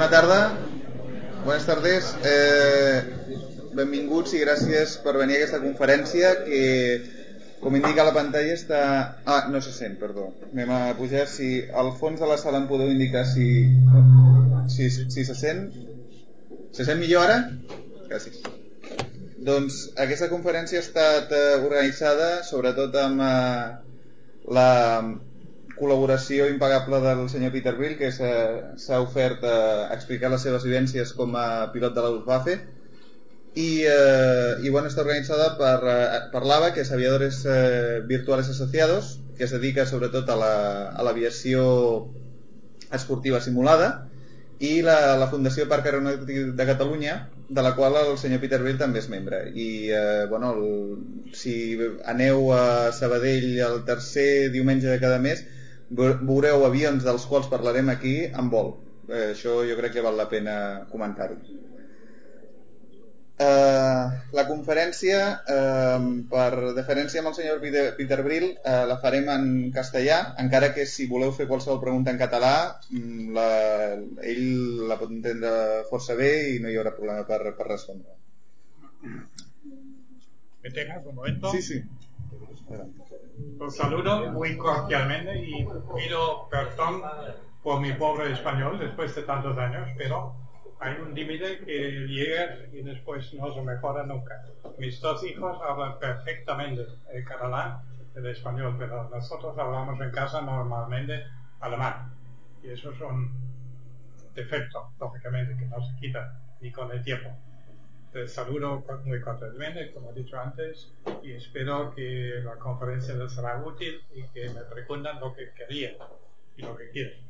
Bona tarda, buenas tardes. Eh, benvinguts i gràcies per venir a aquesta conferència que, com indica la pantalla, està... Ah, no se sent, perdó. Anem a pujar. Si al fons de la sala em podeu indicar si, si, si se sent. Se sent millor ara? Gràcies. Doncs aquesta conferència ha estat eh, organitzada sobretot amb eh, la col·laboració impagable del senyor Peter Brill, que s'ha ofert a explicar les seves vivències com a pilot de la Luftwaffe. I, eh, i bueno, està organitzada per, eh, per l'AVA, que és Aviadores eh, Virtuales Asociados, que es dedica sobretot a l'aviació la, esportiva simulada, i la, la Fundació Parc Aeronàutic de Catalunya, de la qual el senyor Peter Brill també és membre. I, eh, bueno, el, si aneu a Sabadell el tercer diumenge de cada mes, veureu avions dels quals parlarem aquí en vol. Eh, això jo crec que val la pena comentar-ho. Eh, la conferència, eh, per deferència amb el senyor Peter, Peter Brill, eh, la farem en castellà, encara que si voleu fer qualsevol pregunta en català, mm, la, ell la pot entendre força bé i no hi haurà problema per, per respondre. ¿Me tengas un momento? Sí, sí. Adelante. Los saludo muy cordialmente y pido perdón por mi pobre español después de tantos años, pero hay un límite que llega y después no se mejora nunca. Mis dos hijos hablan perfectamente el catalán, el español, pero nosotros hablamos en casa normalmente alemán. Y eso es un defecto, lógicamente, que no se quita ni con el tiempo. Te saludo muy cordialmente, como he dicho antes, y espero que la conferencia les será útil y que me preguntan lo que querían y lo que quieren.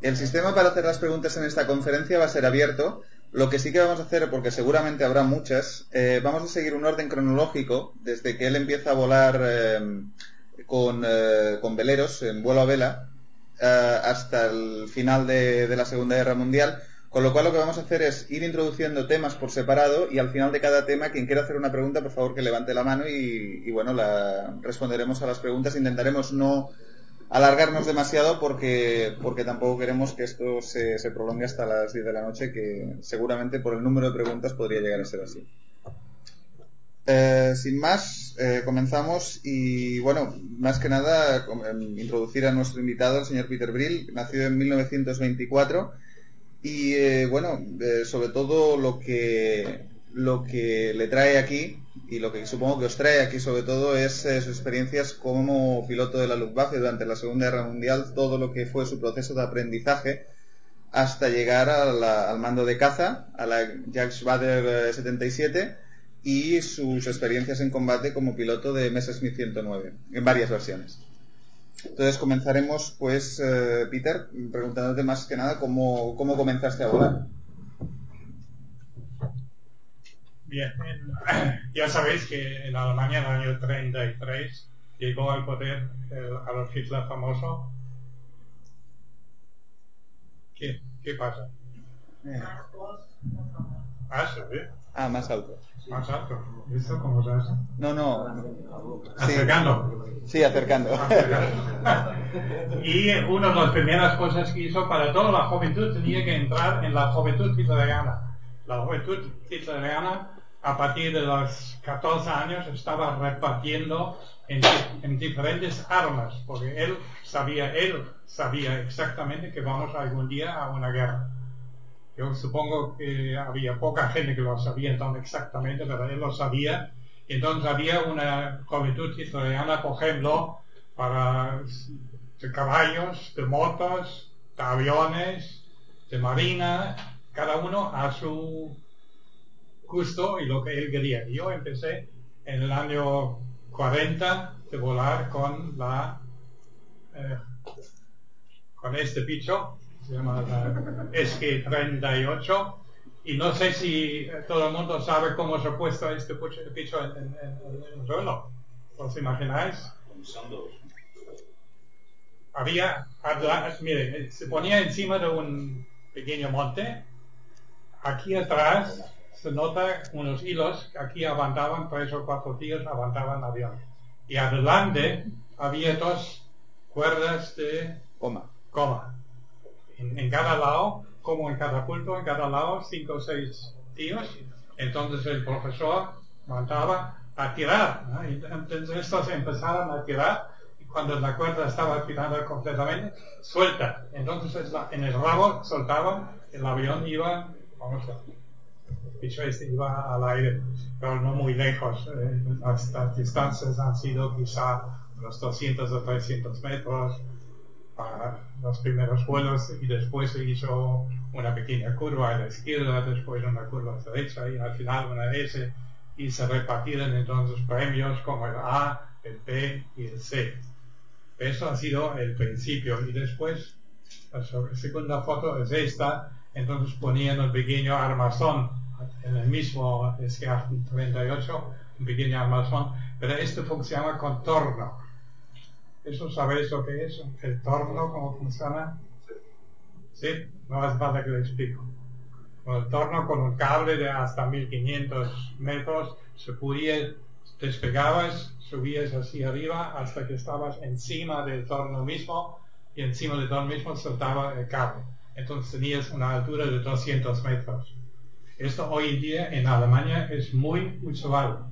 El sistema para hacer las preguntas en esta conferencia va a ser abierto. Lo que sí que vamos a hacer, porque seguramente habrá muchas, eh, vamos a seguir un orden cronológico desde que él empieza a volar eh, eh, con veleros en vuelo a vela uh, hasta el final de, la Segunda Guerra Mundial. Con lo cual lo que vamos a hacer es ir introduciendo temas por separado y al final de cada tema, quien quiera hacer una pregunta, por favor que levante la mano y, bueno, la, responderemos a las preguntas. Intentaremos no alargarnos demasiado porque, porque tampoco queremos que esto se, se prolongue hasta las 10 de la noche, que seguramente por el número de preguntas podría llegar a ser así. Eh, sin más, eh, comenzamos y bueno, más que nada introducir a nuestro invitado, el señor Peter Brill, nacido en 1924 y eh, bueno, sobre todo lo que, lo que le trae aquí y lo que supongo que os trae aquí sobre todo es sus experiencias como piloto de la Luftwaffe durante la Segunda Guerra Mundial, todo lo que fue su proceso de aprendizaje hasta llegar al mando de caza, a la Jacques Bader 77 y sus experiencias en combate como piloto de Messerschmitt 109, en varias versiones. Entonces comenzaremos, pues, eh, Peter, preguntándote más que nada cómo, cómo comenzaste a volar. Bien, en, ya sabéis que en Alemania en el año 33 llegó al poder el Adolf Hitler famoso. ¿Qué, qué pasa? Eh. Ah. Ah, más alto. Más alto. ¿Esto cómo se hace? No, no. Sí, Acercando. sí acercando. y una de las primeras cosas que hizo para toda la juventud tenía que entrar en la juventud hitleriana. La juventud hitleriana a partir de los 14 años estaba repartiendo en, en, diferentes armas, porque él sabía, él sabía exactamente que vamos algún día a una guerra. Yo supongo que había poca gente que lo sabía tan exactamente, pero él lo sabía. Entonces había una juventud hitleriana, por ejemplo, para de caballos, de motos, de aviones, de marina, cada uno a su gusto y lo que él quería. Yo empecé en el año 40 de volar con la eh, con este bicho se llama la SG38 y no sé si todo el mundo sabe cómo se ha puesto este bicho en, en, en, en suelo. ¿Os imagináis? Había, mire, se ponía encima de un pequeño monte. Aquí atrás se nota unos hilos que aquí aguantaban tres o cuatro tíos, aguantaban aviones. Y adelante había dos cuerdas de Coma. coma. En, cada lado, como en cada punto, en cada lado, cinco o seis tíos. Entonces el profesor mandaba a tirar. Entonces estos empezaron a tirar y cuando la cuerda estaba tirada completamente, suelta. Entonces en el rabo soltaban, el avión iba, vamos a el este iba al aire, pero no muy lejos. Eh, las, las distancias han sido quizá unos 200 o 300 metros los primeros vuelos y después se hizo una pequeña curva a la izquierda, después una curva a la derecha y al final una S y se repartieron entonces premios como el A, el B y el C. Eso ha sido el principio y después la segunda foto es esta, entonces ponían un pequeño armazón en el mismo SKF 38, un pequeño armazón, pero esto funciona con torno. ¿Eso sabéis lo que es? ¿El torno cómo funciona? Sí, no hace falta que lo explico. Con el torno, con un cable de hasta 1500 metros, se podía, despegabas, subías hacia arriba hasta que estabas encima del torno mismo y encima del torno mismo soltaba el cable. Entonces tenías una altura de 200 metros. Esto hoy en día en Alemania es muy usual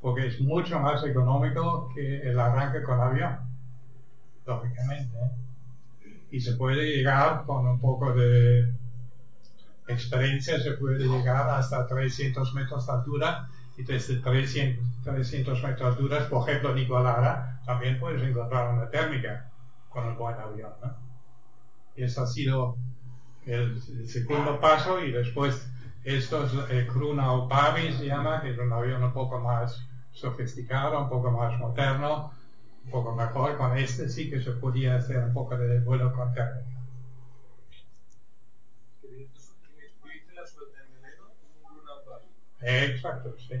porque es mucho más económico que el arranque con avión, lógicamente. ¿eh? Y se puede llegar con un poco de experiencia, se puede llegar hasta 300 metros de altura y desde 300, 300 metros de altura, por ejemplo en Igualada, también puedes encontrar una térmica con un buen avión. ¿no? Y eso ha sido el, el segundo paso y después esto es el Kruna Pavi se llama, que es un avión un poco más sofisticado, un poco más moderno, un poco mejor. Con este sí que se podía hacer un poco de vuelo con térmica. Exacto, sí.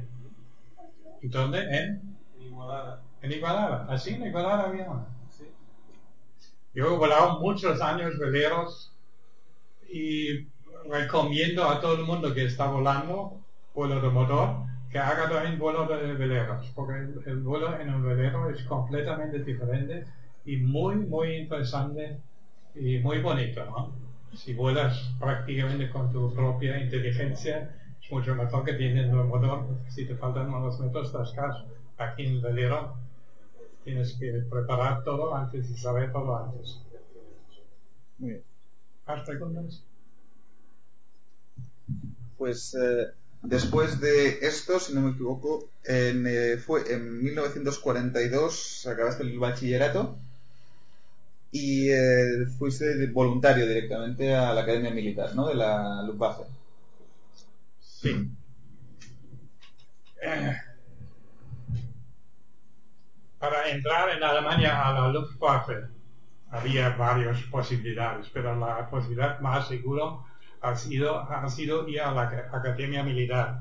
¿Y dónde? En, en Igualada. en Igualada. Así en Igualada había una. Sí. Yo he volado muchos años veleros y recomiendo a todo el mundo que está volando vuelo de motor que haga también vuelo de veleros, porque el, el vuelo en un velero es completamente diferente y muy, muy interesante y muy bonito, ¿no? Si vuelas prácticamente con tu propia inteligencia, es mucho mejor que teniendo un motor, porque si te faltan unos metros, estás. Aquí en el velero tienes que preparar todo antes y saber todo antes. Muy bien. ¿Más preguntas? Pues eh, después de esto, si no me equivoco, en, eh, fue en 1942 acabaste el bachillerato y eh, fuiste voluntario directamente a la Academia Militar, ¿no? De la Luftwaffe. Sí. Para entrar en Alemania a la Luftwaffe había varias posibilidades, pero la posibilidad más segura ha sido, ha sido ir a la aca- Academia Militar.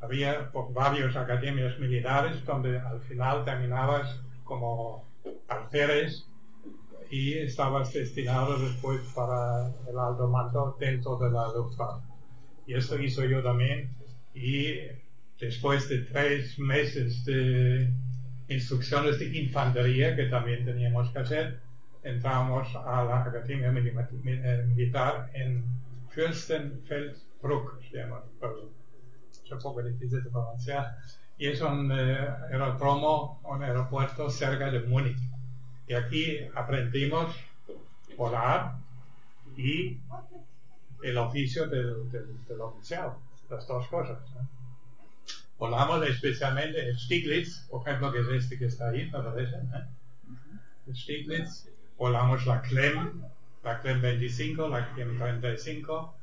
Había pues, varias academias militares donde al final terminabas como alférez y estabas destinado después para el alto mando dentro de la Luftwaffe. Y esto hizo yo también. Y después de tres meses de instrucciones de infantería que también teníamos que hacer, entramos a la Academia eh, Militar en Fürstenfeldbruck, se. Es un poco difícil de pronunciar. Y es un eh, un aeropuerto cerca de Múnich. Y aquí aprendimos volar y el oficio del, del, del oficial, las dos cosas. ¿no? Volamos especialmente el Stiglitz, por ejemplo, que es este que está ahí, ¿no lo ves? ¿eh? El Stiglitz, volamos la Clem, la Clem 25, la Clem 35,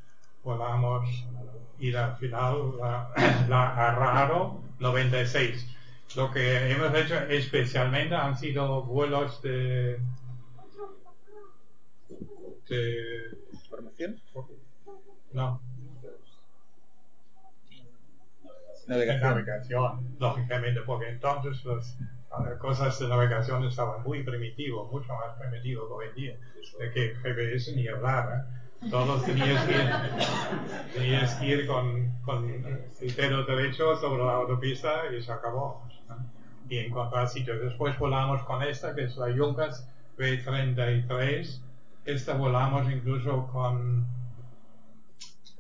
volamos y al final la, la Arraro 96. Lo que hemos hecho especialmente han sido vuelos de, de ¿Formación? no, de Navegación. navegación, lógicamente, porque entonces eh, cosas de navegación estaban muy primitivos, mucho más primitivos que hoy en día, de que GPS ni hablar, ¿eh? Todos tenías que ir, que ir con, con el dedo derecho sobre la autopista y se acabó. Y encontrar sitios. Después volamos con esta, que es la Junkers B-33. Esta volamos incluso con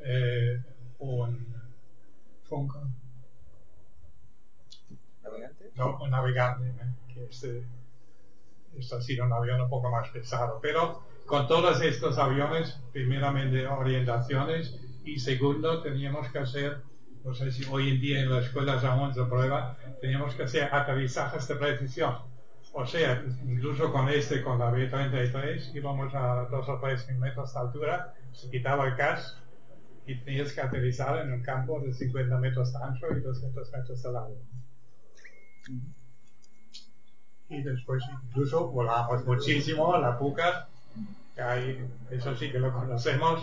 eh, un Funko. No, un navegante, ¿eh? que este, esto ha sido un avión un poco más pesado. Pero con todos estos aviones, primeramente orientaciones y segundo teníamos que hacer, no sé si hoy en día en las escuelas aún se prueba, teníamos que hacer aterrizajes de precisión. O sea, incluso con este, con la B-33, íbamos a dos o tres metros de altura, se quitaba el casco y tenías que aterrizar en un campo de 50 metros de ancho y 200 metros de largo. Y después incluso volamos muchísimo la Puca, que hay, eso sí que lo conocemos,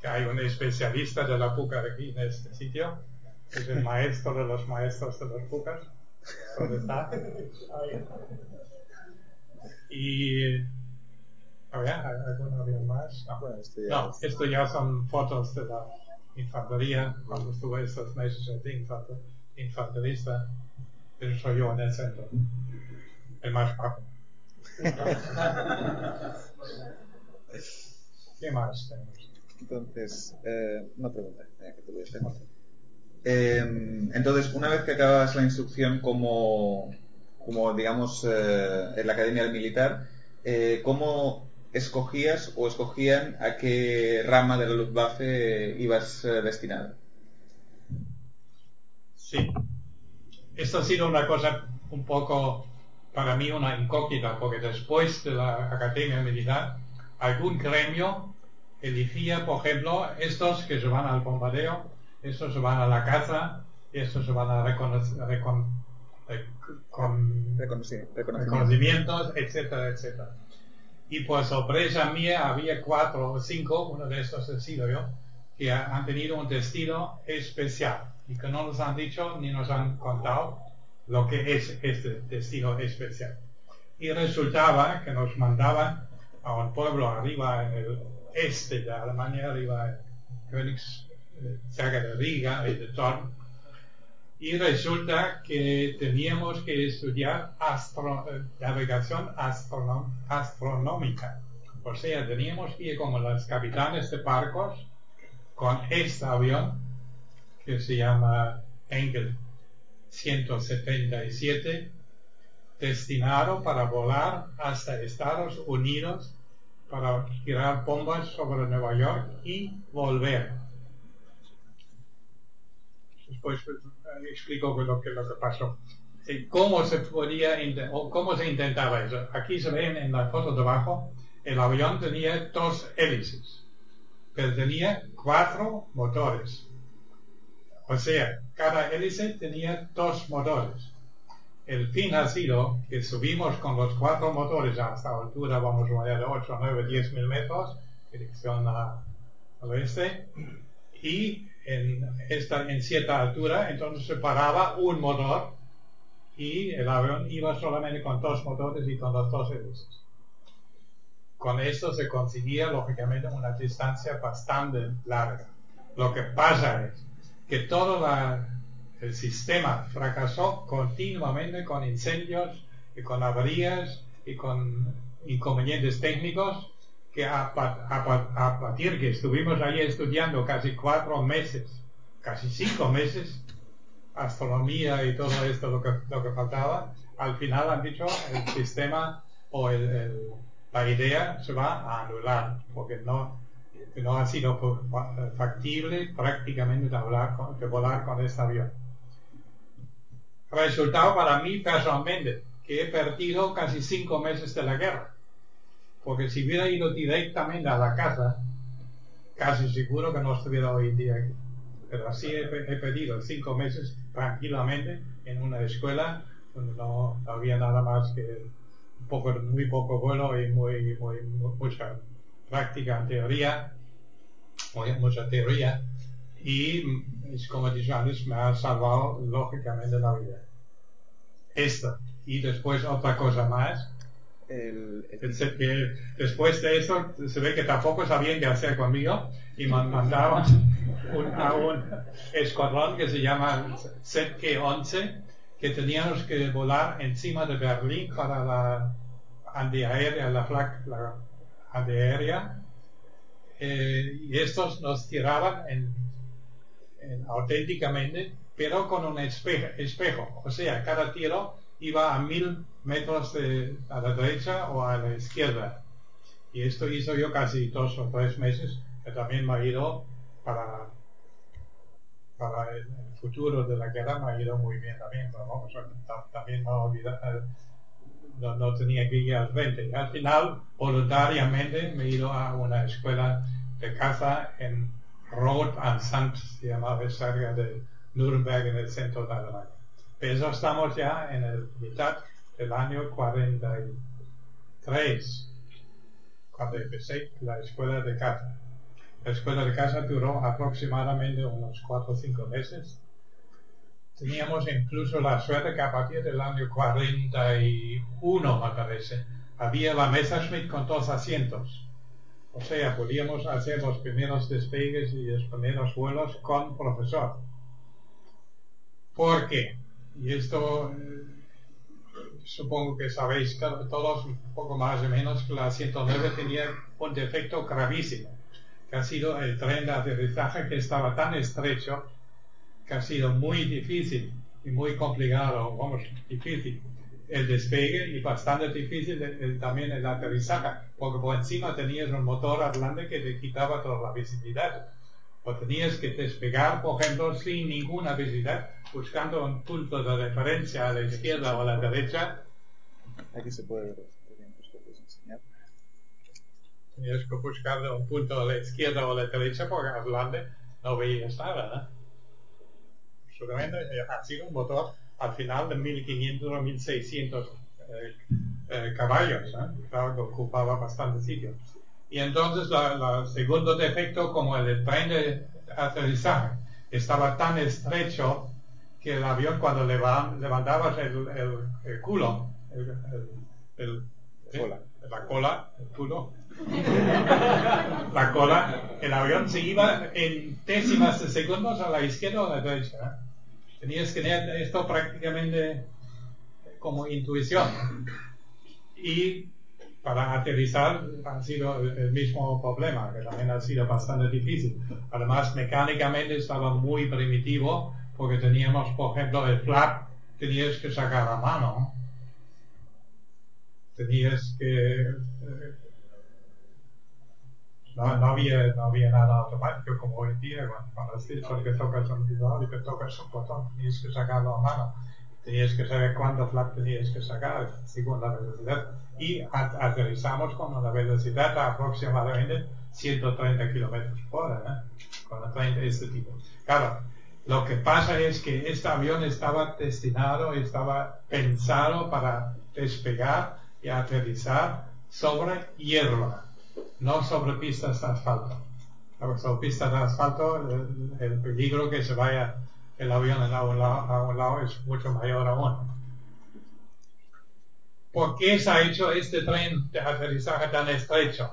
que hay un especialista de la Puca aquí en este sitio, que es el maestro de los maestros de los Pucas. ¿Dónde está? Ahí. Y a ¿hay algún avión más? No. Bueno, esto ya No, es- esto ya son fotos de la infantería, cuando estuve estos meses de infante- infanterista, pero soy yo en el centro, el más bajo. ¿Qué más tenemos? Entonces, eh, una pregunta eh, que te voy a hacer. Eh, entonces, una vez que acabas la instrucción como, como digamos, eh, en la Academia del Militar, ¿cómo escogías o escogían a qué rama de la Luftwaffe ibas destinado? Sí. Esto ha sido una cosa un poco, para mí, una incógnita, porque después de la Academia Militar, algún gremio elegía, por ejemplo, estos que se van al bombardeo, estos se van a la caza, y estos se van a reconocer, recon- rec- con- Reconoci- reconocimiento. reconocimientos, etcétera, etcétera. Y por sorpresa mía había cuatro o cinco, uno de estos he sido yo, que ha- han tenido un destino especial y que no nos han dicho ni nos han contado lo que es este destino especial. Y resultaba que nos mandaban a un pueblo arriba en el este de Alemania, arriba en Königs, eh, cerca de Riga y de y resulta que teníamos que estudiar eh, navegación astronómica. O sea, teníamos que ir como los capitanes de barcos con este avión que se llama Engel 177, destinado para volar hasta Estados Unidos para tirar bombas sobre Nueva York y volver. Después eh, explico lo que, lo que pasó. Eh, ¿Cómo se podía, cómo se intentaba eso? Aquí se ven en la foto de abajo, el avión tenía dos hélices, pero tenía cuatro motores. O sea, cada hélice tenía dos motores. El fin ha sido que subimos con los cuatro motores hasta la altura, vamos a poner de 8, 9, 10 mil metros, dirección a- al oeste, y en, esta, en cierta altura, entonces se paraba un motor y el avión iba solamente con dos motores y con los dos hélices. Con esto se conseguía, lógicamente, una distancia bastante larga. Lo que pasa es que todo la- el sistema fracasó continuamente con incendios y con averías y con inconvenientes técnicos que a, a a partir que estuvimos ahí estudiando casi cuatro meses, casi cinco meses, astronomía y todo esto lo que, faltaba, al final han dicho el sistema o la idea se va a anular porque no, no ha sido fa- factible prácticamente de, volar con este avión. Resultado para mí personalmente que he perdido casi cinco meses de la guerra. Porque si hubiera ido directamente a la casa, casi seguro que no estuviera hoy en día aquí. Pero así he, perdido cinco meses tranquilamente en una escuela donde no, había nada más que muy poco vuelo y muy, muy, mu- mucha práctica en teoría, mucha teoría. Y, es como dicho antes, me ha salvado lógicamente la vida. Esto. Y después otra cosa más, El, el- que después de eso se ve que tampoco sabían qué hacer conmigo y me mandaban un- a un escuadrón que se llama ZG-11 que teníamos que volar encima de Berlín para la antiaérea, la flag la antiaérea, eh, y estos nos tiraban en, en auténticamente, pero con un espejo. O sea, cada tiro iba a mil metros de, a la derecha o a la izquierda. Y esto hizo yo casi dos o tres meses, que también me ha ido para, para el, futuro de la guerra, me ha ido muy bien también. Pero también no, olvida- eh, no, no tenía que ir al final, voluntariamente, me he ido a una escuela de caza en Rot am Sant, se llamaba cerca de Nuremberg, en el centro de Alemania. Pero estamos ya en el mitad del año 43, cuando empecé la escuela de caza. La escuela de caza duró aproximadamente unos 4 o 5 meses. Teníamos incluso la suerte que a partir del año 41, me parece, había la Messerschmitt con dos asientos. O sea, podíamos hacer los primeros despegues y los primeros vuelos con profesor. ¿Por qué? Y esto eh, supongo que sabéis todos un poco más o menos que la 109 tenía un defecto gravísimo, que ha sido el tren de aterrizaje que estaba tan estrecho que ha sido muy difícil y muy complicado, vamos, difícil el despegue y bastante difícil el- el- también el aterrizaje, porque por encima tenías un motor adelante que te quitaba toda la visibilidad. O tenías que despegar, por ejemplo, sin ninguna visibilidad, buscando un punto de referencia a la izquierda o a la derecha, Aquí se puede ver. Puedes enseñar. tenías que buscar un punto a la izquierda o a la derecha porque adelante no veías nada. ¿eh? Seguramente eh, ha sido un motor al final de 1500 o 1600 eh, eh, caballos, ¿eh? claro que ocupaba bastante sitio. Y entonces la segundo defecto, como el tren de aterrizaje estaba tan estrecho que el avión cuando leva- levantabas el, el- el culo, el, el- el- ¿eh? Cola. la cola, el culo, la cola, el avión se iba en décimas de segundos a la izquierda o a la derecha. ¿Eh? Tenías que tener esto prácticamente como intuición. Y para aterrizar ha sido el el mismo problema, que también ha sido bastante difícil. Además, mecánicamente estaba muy primitivo, porque teníamos, por ejemplo, el flap, tenías que sacar a mano. Tenías que eh, no, no había, no había nada automático como hoy en día, cuando, cuando es dicho que tocas un botón y que tocas un botón, tenías que sacarlo a mano. Tenías que saber cuánto flap tenías que sacar según la velocidad. Y aterrizamos con una velocidad aproximadamente 130 kilómetros por hora, ¿eh? con el tren de este tipo. Claro, lo que pasa es que este avión estaba destinado, estaba pensado para despegar y aterrizar sobre hierba no sobre pistas de asfalto. Claro, sobre pistas de asfalto el, el peligro que se vaya el avión a un, lado, a un lado es mucho mayor aún. ¿Por qué se ha hecho este tren de aterrizaje tan estrecho?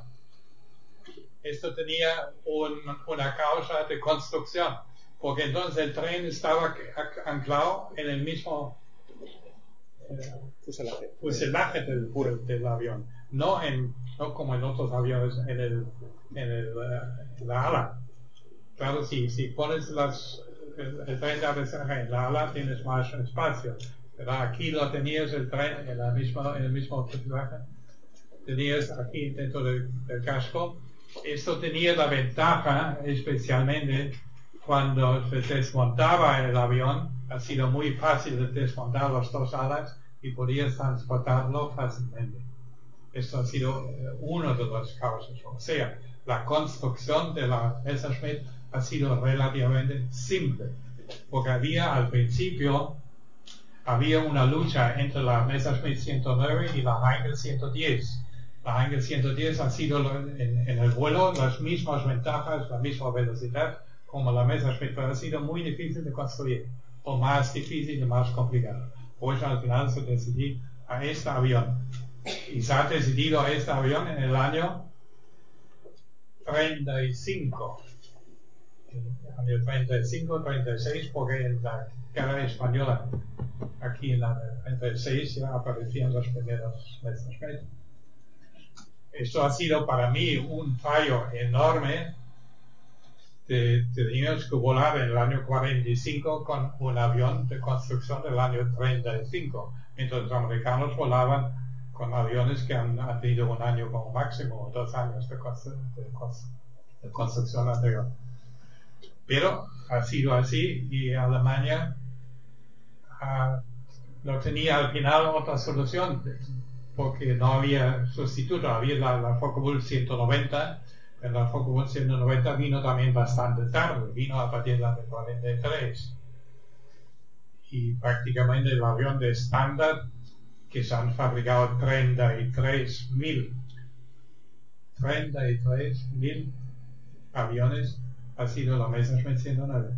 Esto tenía un- una causa de construcción, porque entonces el tren estaba anclado en el mismo eh, Fuselaje. fuselaje del, del, del avión, no, en, no como en otros aviones en, el, en, el, eh, en la ala. Claro, si, si pones las, el, tren de aterrizaje en la ala tienes más espacio, pero aquí lo tenías el tren en, la misma, en el mismo fuselaje, tenías aquí dentro del casco. Esto tenía la ventaja, especialmente cuando se desmontaba el avión, ha sido muy fácil de desmontar las dos alas y podías transportarlo fácilmente. Esto ha sido eh, una de las causas. O sea, la construcción de la Messerschmitt ha sido relativamente simple, porque había al principio había una lucha entre la Messerschmitt 109 y la Heinkel 110. La Heinkel 110 ha sido en el vuelo las mismas ventajas, la misma velocidad como la Messerschmitt, pero ha sido muy difícil de construir, o más difícil y más complicado. Pues al final se decidió a este avión. Ha decidido a este avión en el año 35. En el año 35, 36, porque en la guerra española, aquí en la 36, ya aparecían los primeros Messerschmitt. Esto ha sido para mí un fallo enorme. De, teníamos que volar en el año 45 con un avión de construcción del año 35, mientras los americanos volaban con aviones que han, tenido un año como máximo, dos años de, de construcción anterior. Pero ha sido así y Alemania no tenía al final otra solución porque no había sustituto, había la, la Focke-Wulf 190, pero la Focke-Wulf 190 vino también bastante tarde, vino a partir del año 43. Y prácticamente el avión de estándar que se han fabricado 33.000 33.000 aviones ha sido la Messerschmitt 109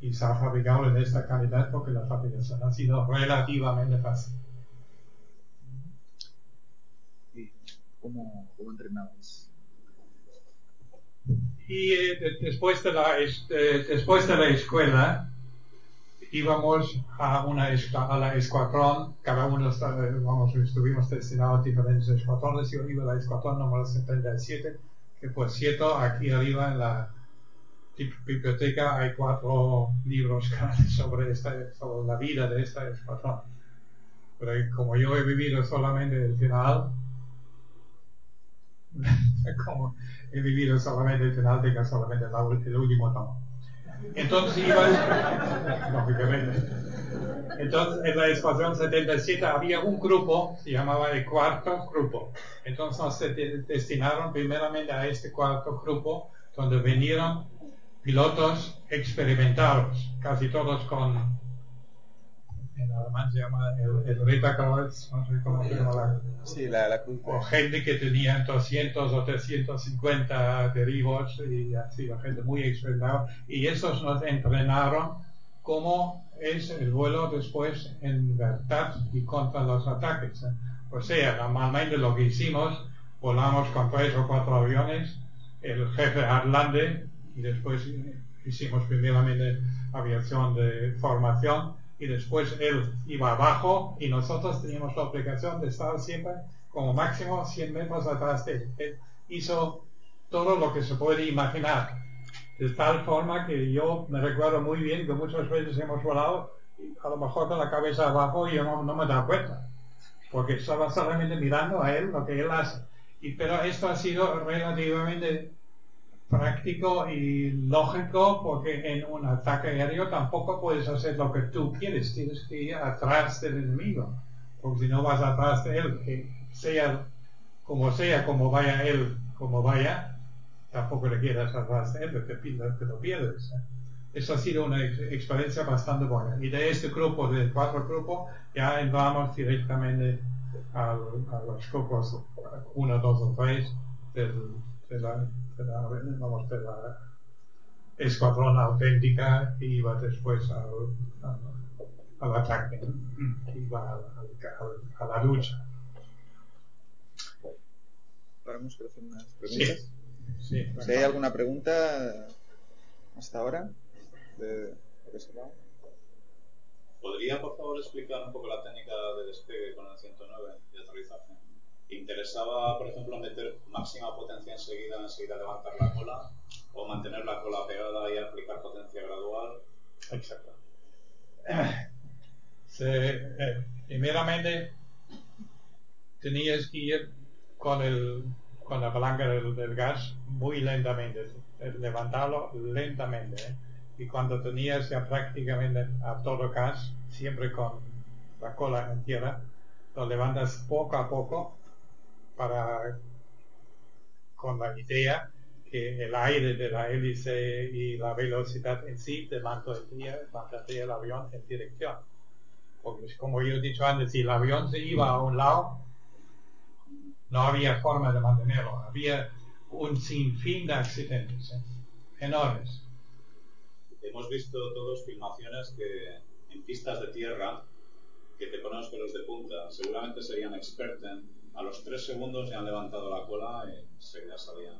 y se ha fabricado en esta calidad porque la fabricación ha sido relativamente fácil. ¿Y cómo, cómo entrenabas? Y eh, después, de la, este, después de la escuela íbamos a, una, a la escuadrón, cada uno vamos, estuvimos destinados a diferentes escuadrones, yo iba a la escuadrón número 77, que por cierto aquí arriba en la biblioteca hay cuatro libros sobre, sobre la vida de esta escuadrón. Pero como yo he vivido solamente el final, como he vivido solamente el final, tengo solamente el último tomo. Entonces iban, lógicamente, entonces en la escuadrón 77 había un grupo, se llamaba el cuarto grupo. Entonces nos destinaron primeramente a este cuarto grupo, donde vinieron pilotos experimentados, casi todos con, en alemán se llama el, el Ritterkreuz, no sé cómo se llama la, sí, la, la o gente que tenía 200 o 350 derivos y así, la gente muy experimentada, y esos nos entrenaron cómo es el vuelo después en verdad y contra los ataques. O sea, normalmente lo que hicimos, volamos con tres o cuatro aviones, el jefe Arlande y después hicimos primeramente aviación de formación y después él iba abajo y nosotros teníamos la obligación de estar siempre como máximo 100 metros atrás de él. Él hizo todo lo que se puede imaginar, de tal forma que yo me recuerdo muy bien que muchas veces hemos volado a lo mejor con la cabeza abajo y yo no, me he dado cuenta, porque estaba solamente mirando a él lo que él hace. Y, pero esto ha sido relativamente práctico y lógico porque en un ataque aéreo tampoco puedes hacer lo que tú quieres, tienes que ir atrás del enemigo, porque si no vas atrás de él, que sea como sea, como vaya él, como vaya, tampoco le quieras atrás de él, te, te lo pierdes. Eso ha sido una experiencia bastante buena. Y de este grupo, de cuatro grupos, ya entramos directamente a los grupos 1, 2 o 3 de la de vamos, de la escuadrón auténtica que iba después al, al, ataque, que iba al, a la lucha. Paramos para hacer unas preguntas. Sí, sí, si hay alguna pregunta hasta ahora de, de ese lado. ¿Podría, por favor, explicar un poco la técnica de despegue con el 109 y aterrizaje? Interesaba, por ejemplo, meter máxima potencia enseguida, enseguida levantar la cola, o mantener la cola pegada y aplicar potencia gradual. Exacto. Eh, primeramente, tenías que ir con, la palanca del, gas muy lentamente, levantarlo lentamente. ¿eh? Y cuando tenías ya prácticamente a todo gas, siempre con la cola en tierra, lo levantas poco a poco para con la idea que el aire de la hélice y la velocidad en sí te mantendría, el avión en dirección. Porque como yo he dicho antes, si el avión se iba a un lado, no había forma de mantenerlo. Había un sinfín de accidentes ¿eh? enormes. Hemos visto todos filmaciones que en pistas de tierra que te ponen los de punta. Seguramente serían expertos a los tres segundos ya han levantado la cola y se ya salían.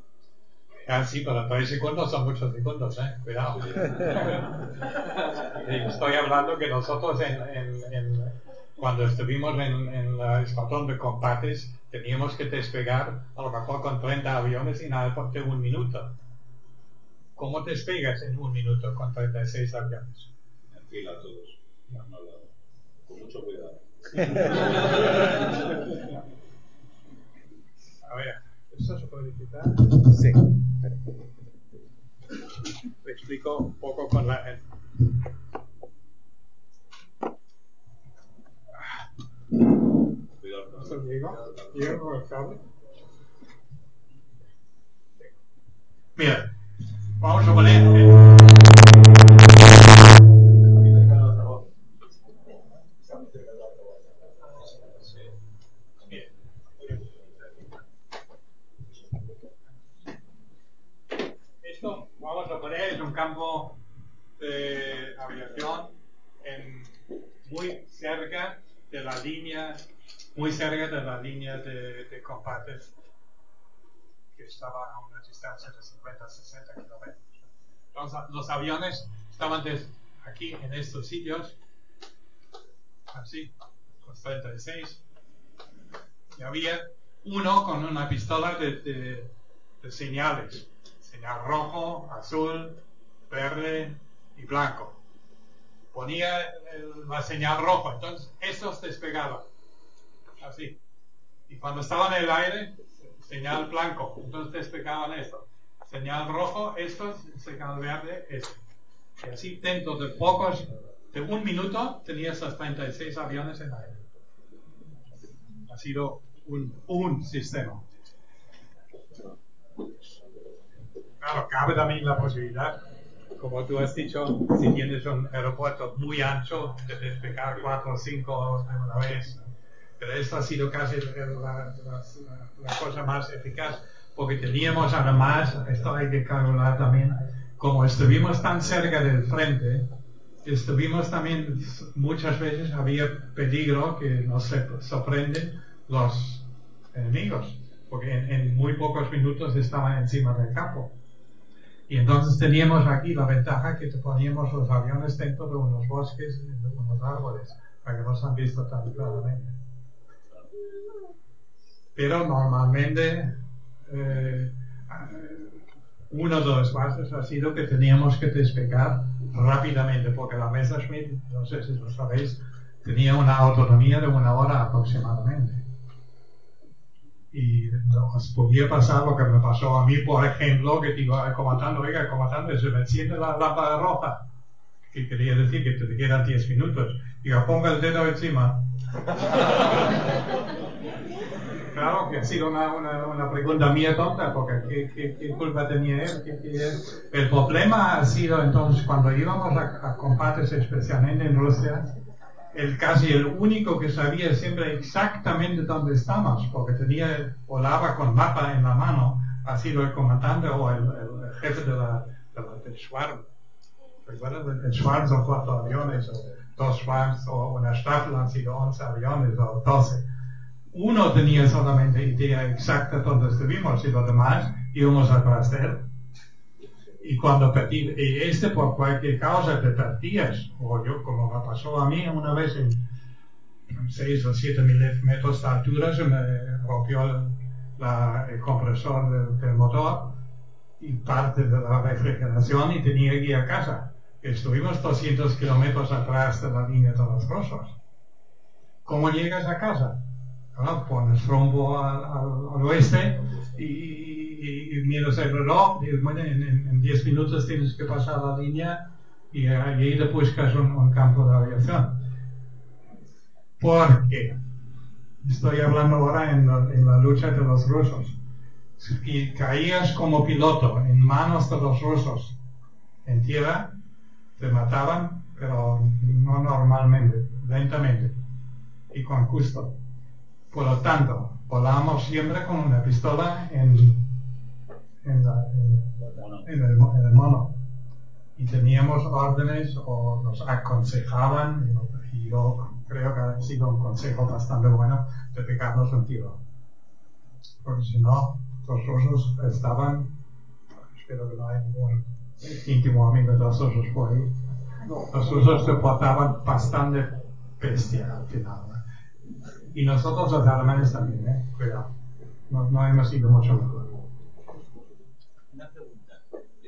Ah, sí, pero tres segundos son muchos segundos, ¿eh? Cuidado. Estoy hablando que nosotros en, en, cuando estuvimos en, en la escuadrón de combates, teníamos que despegar a lo mejor con 30 aviones en algo de un minuto. ¿Cómo despegas en un minuto con 36 aviones? En fila todos. No, no, no. Con mucho cuidado. ¿esto se puede quitar? Sí. Te explico un poco con la... el- Cuidado con ¿Esto? ¿Llega con el cable? Mira, vamos a poner... eh, Mira. Esto, vamos a poner, es un campo de aviación en- muy cerca de la línea, de la línea de, de combates que estaba a una distancia de 50 60 kilómetros. Entonces, los aviones estaban aquí en estos sitios, así, con 36, y había uno con una pistola de, señales, señal rojo, azul, verde y blanco. Ponía la señal roja, entonces estos despegaban, así. Y cuando estaban en el aire, señal blanco, entonces despegaban esto. Señal rojo, estos, señal verde, esto. Y así dentro de pocos, de un minuto, tenías los 36 aviones en el aire. Ha sido un, un sistema. Claro, cabe también la posibilidad, como tú has dicho, si tienes un aeropuerto muy ancho, de despegar cuatro o cinco de una vez. Pero esto ha sido casi la, cosa más eficaz, porque teníamos además, esto hay que calcular también, como estuvimos tan cerca del frente, estuvimos también, muchas veces había peligro que nos sorprenden los enemigos, porque en, muy pocos minutos estaban encima del campo. Y entonces teníamos aquí la ventaja que poníamos los aviones dentro de unos bosques, de unos árboles, para que no se han visto tan claramente. Pero normalmente eh, uno de los bases ha sido que teníamos que despegar rápidamente, porque la Messerschmitt, no sé si lo sabéis, tenía una autonomía de una hora aproximadamente. Y nos podía pasar lo que me pasó a mí, por ejemplo, que te iba comandando, oiga, comandante, se me enciende la lámpara roja. Que quería decir que te quedan 10 minutos. Diga, ponga el dedo encima. Claro, que ha sido una, una, una pregunta mía tonta, porque ¿qué, qué, qué culpa tenía él? ¿Qué- El problema ha sido entonces cuando íbamos a, a combates, especialmente en Rusia, el casi el único que sabía siempre exactamente dónde estamos, porque tenía, volaba con mapa en la mano, ha sido el comandante o el, el jefe de la, de la- del Schwarm. ¿Recuerdas? El, Schwarm son cuatro aviones, o dos Schwarms, o una Staffel han sido 11 aviones, o 12 uno tenía solamente idea exacta dónde estuvimos y los demás íbamos atrás de él. Y cuando perdí, y este por cualquier causa te perdías, o yo como me pasó a mí una vez en 6 o 7 mil metros de altura, se me rompió el, la- compresor del, del motor y parte de la refrigeración y tenía que ir a casa. Estuvimos 200 kilómetros atrás de la línea de los rusos. ¿Cómo llegas a casa? Claro, pones rumbo al, oeste y, y- miras el reloj, y bueno, en, en- en 10 minutos tienes que pasar la línea y ahí te buscas un, un campo de aviación. Porque estoy hablando ahora en la, en la lucha de los rusos. Si caías como piloto en manos de los rusos en tierra, te mataban, pero no normalmente, lentamente y con gusto. Por lo tanto, volamos siempre con una pistola en, en, la- en- en el, mo- en el mono. Y teníamos órdenes o nos aconsejaban, y yo creo que ha sido un consejo bastante bueno, de pegarnos un tiro. Porque si no, los rusos estaban, espero que no haya ningún íntimo amigo de los rusos por ahí, los rusos se portaban bastante bestia al final. Y nosotros los alemanes también, ¿eh? Cuidado. No, no hemos ido mucho mejor. Una pregunta.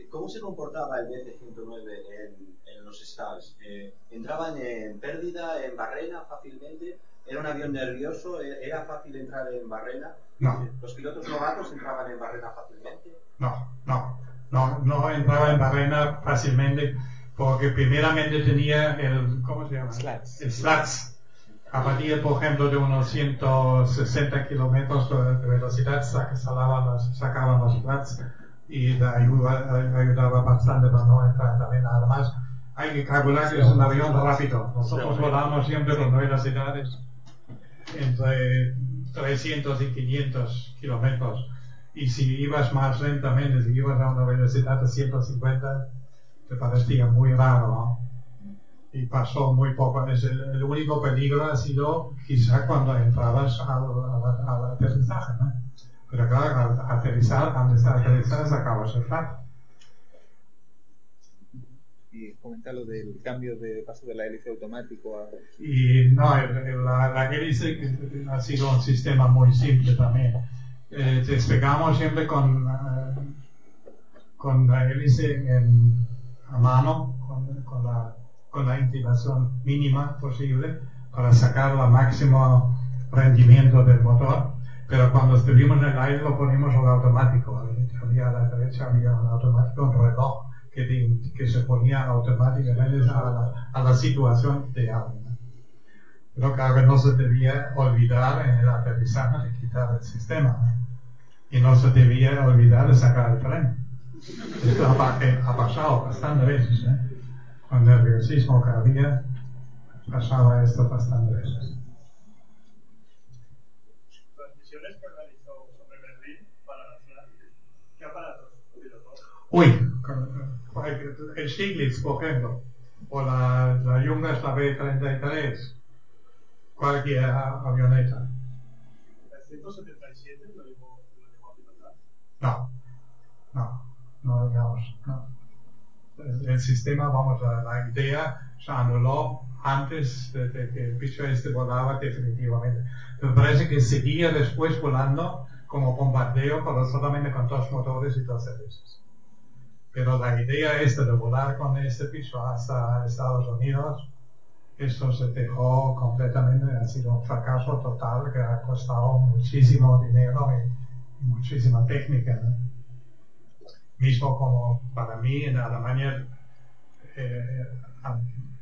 ¿Cómo se comportaba el BC-109 en, en los stars? Eh, ¿Entraban en pérdida, en barrena fácilmente? ¿Era un avión nervioso? ¿E- ¿Era fácil entrar en barrena? No. ¿Los pilotos novatos entraban en barrena fácilmente? No, no, no, no entraba en barrena fácilmente porque primeramente tenía el, ¿cómo se llama? Slats. El slats. A partir, por ejemplo, de unos 160 kilómetros de velocidad sac- salaban los- sacaban los slats y ayuda- ayudaba bastante para no entrar en barrena. Además, hay que calcular que es un avión rápido. Nosotros volamos siempre con velocidades entre 300 y 500 kilómetros. Y si ibas más lentamente, si ibas a una velocidad de 150, te parecía muy raro. ¿no? Y pasó muy poco. Es el, el único peligro ha sido quizá cuando entrabas al, al- al aterrizaje. ¿no? Pero claro, al aterrizar, antes de aterrizar, sacabas el flato. Y comenta lo del cambio de paso de la hélice automático a... Y no, el- el- la, la hélice ha sido un sistema muy simple también. Eh, te explicamos siempre con, eh, con la hélice en, a mano, con, con la, con la inclinación mínima posible para sacar el máximo rendimiento del motor. Pero cuando estuvimos en el aire lo ponemos al automático. Había a la derecha había un automático, un reloj que, te- que se ponía automáticamente a la, a la situación ideal. ¿no? Pero claro que no se debía olvidar en el aterrizaje de quitar el sistema. ¿no? Y no se debía olvidar de sacar el freno. Esto ha, ha pasado bastantes veces. ¿eh? Con el nerviosismo que había, pasaba esto bastantes veces. Las misiones que organizó sobre Berlín para la ciudad, ¿qué aparatos pilotó? Uy, el Stiglitz, por ejemplo, o la, la Jungas, la B-33, cualquier avioneta. ¿El 177 lo llevó, lo llevó a pilotar? No, no, no digamos, no. El, sistema, vamos, la, la idea se anuló antes de, que el bicho este volaba definitivamente. Me parece que seguía después volando como bombardeo, pero solamente con dos motores y dos hélices. Pero la idea esta de volar con este bicho hasta Estados Unidos, esto se dejó completamente, ha sido un fracaso total que ha costado muchísimo dinero y, muchísima técnica. Mismo como para mí en Alemania eh,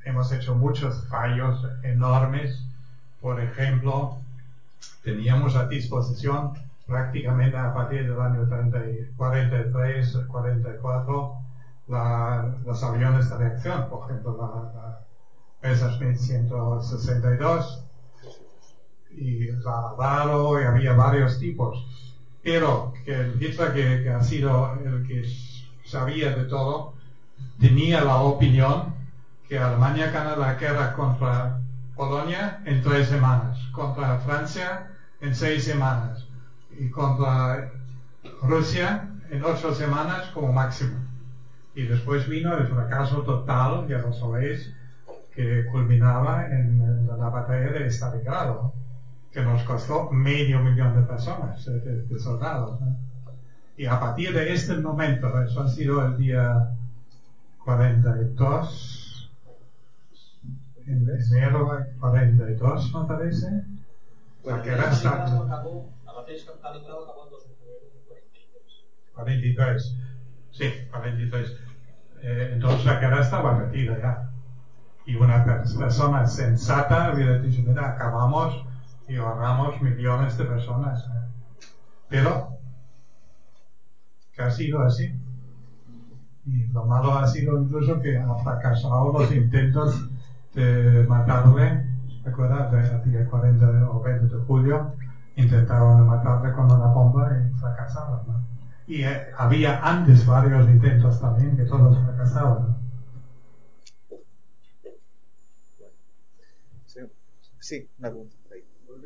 hemos hecho muchos fallos enormes. Por ejemplo, teníamos a disposición prácticamente a partir del año 30 y 43, 44, la- los aviones de reacción, por ejemplo, la Messerschmitt 162 y la Avaro, y había varios tipos. Pero el Hitler, que, ha sido el que sabía de todo, tenía la opinión que Alemania gana la guerra contra Polonia en tres semanas, contra Francia en seis semanas y contra Rusia en ocho semanas como máximo. Y después vino el fracaso total, ya lo sabéis, que culminaba en, en la batalla de Stalingrado. Que nos costó medio millón de personas, de, de- de soldados. ¿no? Y a partir de este momento, eso ha sido el día 42, en enero 42, me parece. La guerra está- acabó, la batalla acabó el 2 de febrero de 43. 43. Sí, 43. Eh, entonces la guerra estaba metida ya. Y una per- persona sensata hubiera dicho, mira, acabamos y ahorramos millones de personas. ¿eh? Pero, que ha sido así. Y lo malo ha sido incluso que ha fracasado los intentos de matarle. De- El día 40 o 20 de julio intentaron matarle con una bomba y fracasaron. Y eh, había antes varios intentos también que todos fracasaban. ¿no? Sí, una pregunta.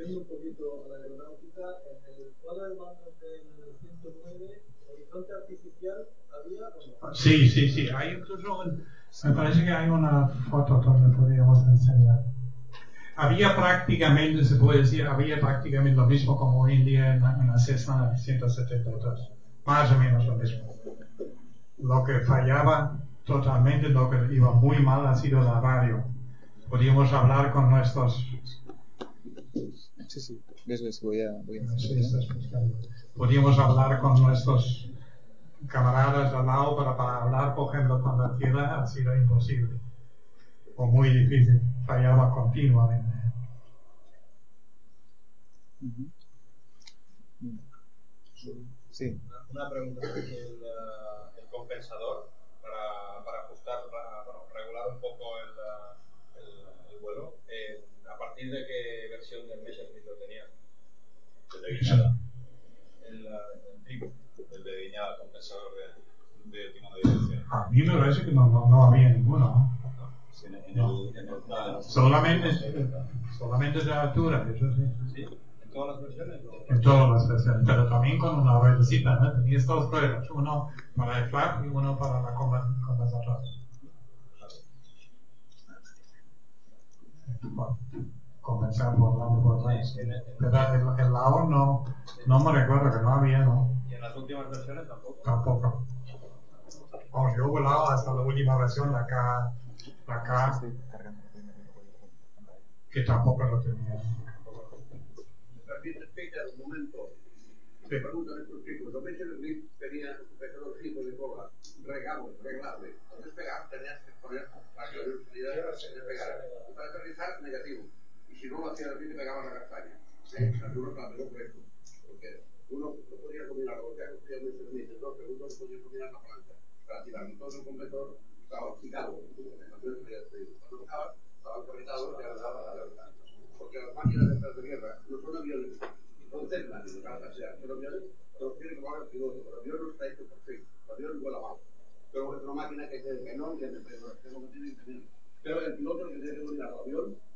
Volviendo un poquito a la aeronáutica, en el cuadro de mandos del 109, horizonte artificial había o no? Sí, sí, sí. Hay incluso, me parece que hay una foto donde podríamos enseñar. había prácticamente, se puede decir, había prácticamente lo mismo como hoy en día en, en la Cessna 172. Más o menos lo mismo. Lo que fallaba totalmente, lo que iba muy mal ha sido la radio. Podíamos hablar con nuestros Sí, sí. Ves, ves, voy a... Voy a... Sí, estás buscando. Podíamos hablar con nuestros camaradas al lado para, para hablar, por ejemplo, con la Tierra ha sido imposible. O muy difícil. Fallaba continuamente. Sí. Una pregunta. El, eh, el compensador, para, para ajustar, para, bueno, regular un poco el, eh, el, el vuelo, eh, ¿a partir de qué versión del Messerschmitt? El de Guiñada. El, el triple. El de Guiñada, compensador de, de de dirección. A mí me parece que no, no, no había ninguno. Solamente, solamente de altura, eso sí. ¿Sí? ¿En todas las versiones? En todas las versiones, pero también con una ruedecita. ¿no? Tenías dos ruedas, uno para el flap y uno para la. Bueno, compensar por lado por atrás. Pero el, el lado no, no me recuerdo que no había, no. ¿Y en las últimas versiones tampoco? Tampoco. Vamos, yo he volado hasta la última versión, la K, la K, yo que tampoco lo tenía. Permite, Peter, un momento. Sí. Preguntan estos chicos. Los Messer Smith tenían un pesadorcito de cola, regable, reglable. Al despegar tenías que poner para que la salida se despegara. Y para aterrizar, negativo. Y si no lo hacías así, te pegaban la castaña. ¿Eh? Así uno aprendió por esto. Porque uno no podía dominar, lo que hacía Messer Smith, en dos segundos no podía dominar la palanca. Para tirar. Entonces el compresor estaba. Entonces, cuando estaba y ahora daba la verdad porque las máquinas de estas de guerra no son aviones, Cessna, ni nada sea, son aviones que los tiene que volar el piloto, pero el avión no está hecho perfecto, el avión vuela mal, pero es una máquina que que no pero es lo que tiene que tener. Pero el piloto que tiene que dominar el avión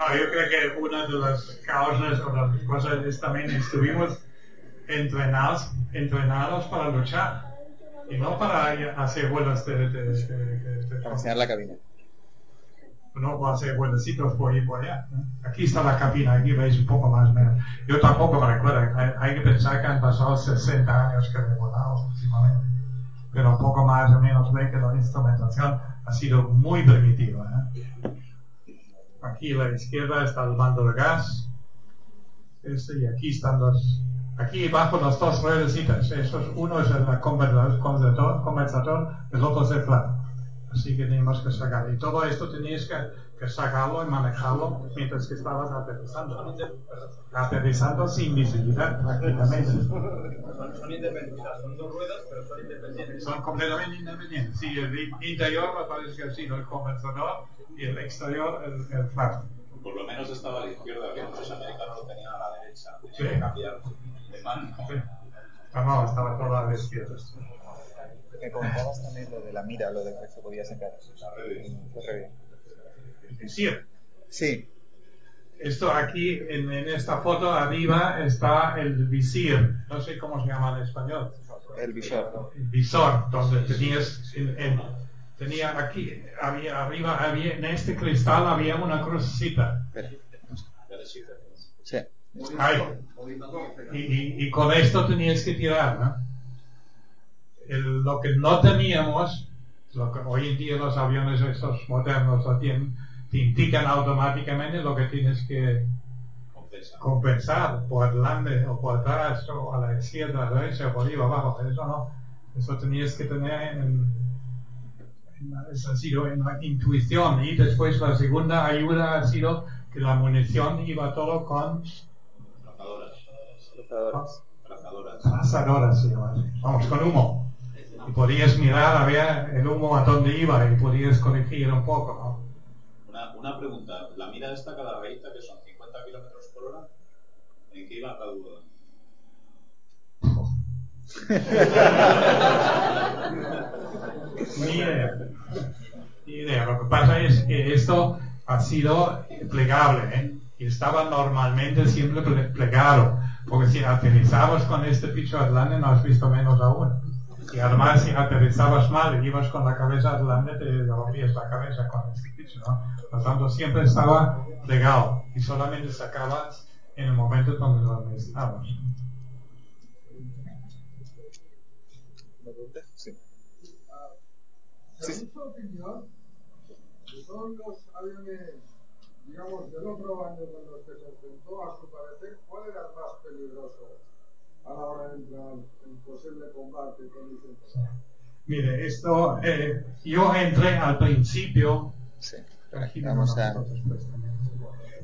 No, yo creo que una de las causas o las cosas es también estuvimos entrenados, entrenados para luchar y no para hacer vuelos de, de, de- de- de- Para enseñar la cabina. no va a ser buenecitos por ir por allá. Aquí está la cabina, aquí veis un poco más o menos. Yo tampoco me recuerdo, hay, hay que pensar que han pasado 60 años que he volado últimamente. Pero un poco más o menos ve que la instrumentación ha sido muy primitiva. ¿eh? Aquí a la izquierda está el mando de gas. Este, y aquí están los... Aquí bajo las dos ruedecitas. Uno es el compensador, compensador, el otro es el flap. Así que tenemos que sacar. Y todo esto que, que sacarlo y manejarlo mientras que estabas aterrizando. Aterrizando sin visibilidad prácticamente. Son, son independientes, son dos ruedas, pero son independientes. Son completamente independientes. Sí, el interior me parece que sido el compensador y el exterior el, el. Por lo menos estaba a la izquierda, que muchos americanos lo tenían a la derecha. Tenían Sí. que cambiar de mano. Sí. No, estaba todo a la izquierda. Me comentabas también lo de la mira, lo de que se podía sacar. Fue re bien. El visir. Sí, Esto aquí, en, en esta foto arriba, está el visir. No sé cómo se llama en español. el visor. El visor, donde tenías, en- en- tenía aquí, había, arriba, había, en este cristal había una crucecita. Sí. Ahí. Y, y- y con esto tenías que tirar, ¿no? El- lo que no teníamos, lo que hoy en día los aviones estos modernos lo tienen, te indican automáticamente lo que tienes que Compensa. compensar por delante o por atrás o a la izquierda, a la derecha, o por arriba, abajo. Eso no. Eso tenías que tener en, en- eso ha sido en la intuición. Y después la segunda ayuda ha sido que la munición iba todo con Trazadoras. Trazadoras. llama así. vamos, con humo. Y podías mirar a ver el humo a dónde iba y podías corregir un poco. ¿no? Una pregunta. La mira esta cada que son 50 kilómetros por hora. ¿En qué iba graduada? Ni idea. Ni idea. Lo que pasa es que esto ha sido plegable, ¿eh? Estaba normalmente siempre ple- plegado. Porque si aterrizabas con este picho adelante no has visto menos aún. Y además si aterrizabas mal y ibas con la cabeza adelante te rompías la cabeza con este picho, ¿no? Por lo tanto siempre estaba plegado y solamente sacabas en el momento donde lo necesitabas. ¿Me preguntas? Sí. Su opinión, de todos los aviones, digamos, del otro bando con los que se enfrentó, a su parecer, ¿cuál era el más peligroso a la hora de entrar en posible combate con el 109? Mire, esto, eh, yo entré al principio, Sí. Vamos a- pues,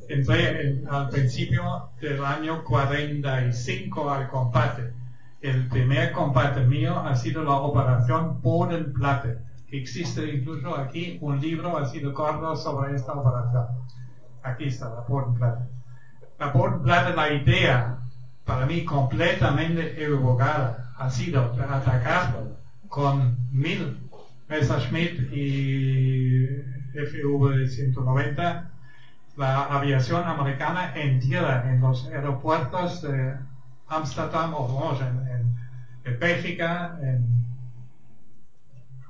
entré en- al principio del año 45 al combate. El primer combate mío ha sido la operación Bodenplatte, que existe incluso aquí un libro ha sido corto sobre esta operación. Aquí está la Bodenplatte. La Bodenplatte, la idea para mí completamente equivocada ha sido atacar con mil Messerschmitt y FV-190 la aviación americana en tierra en los aeropuertos de Amsterdam o en- en Bélgica, en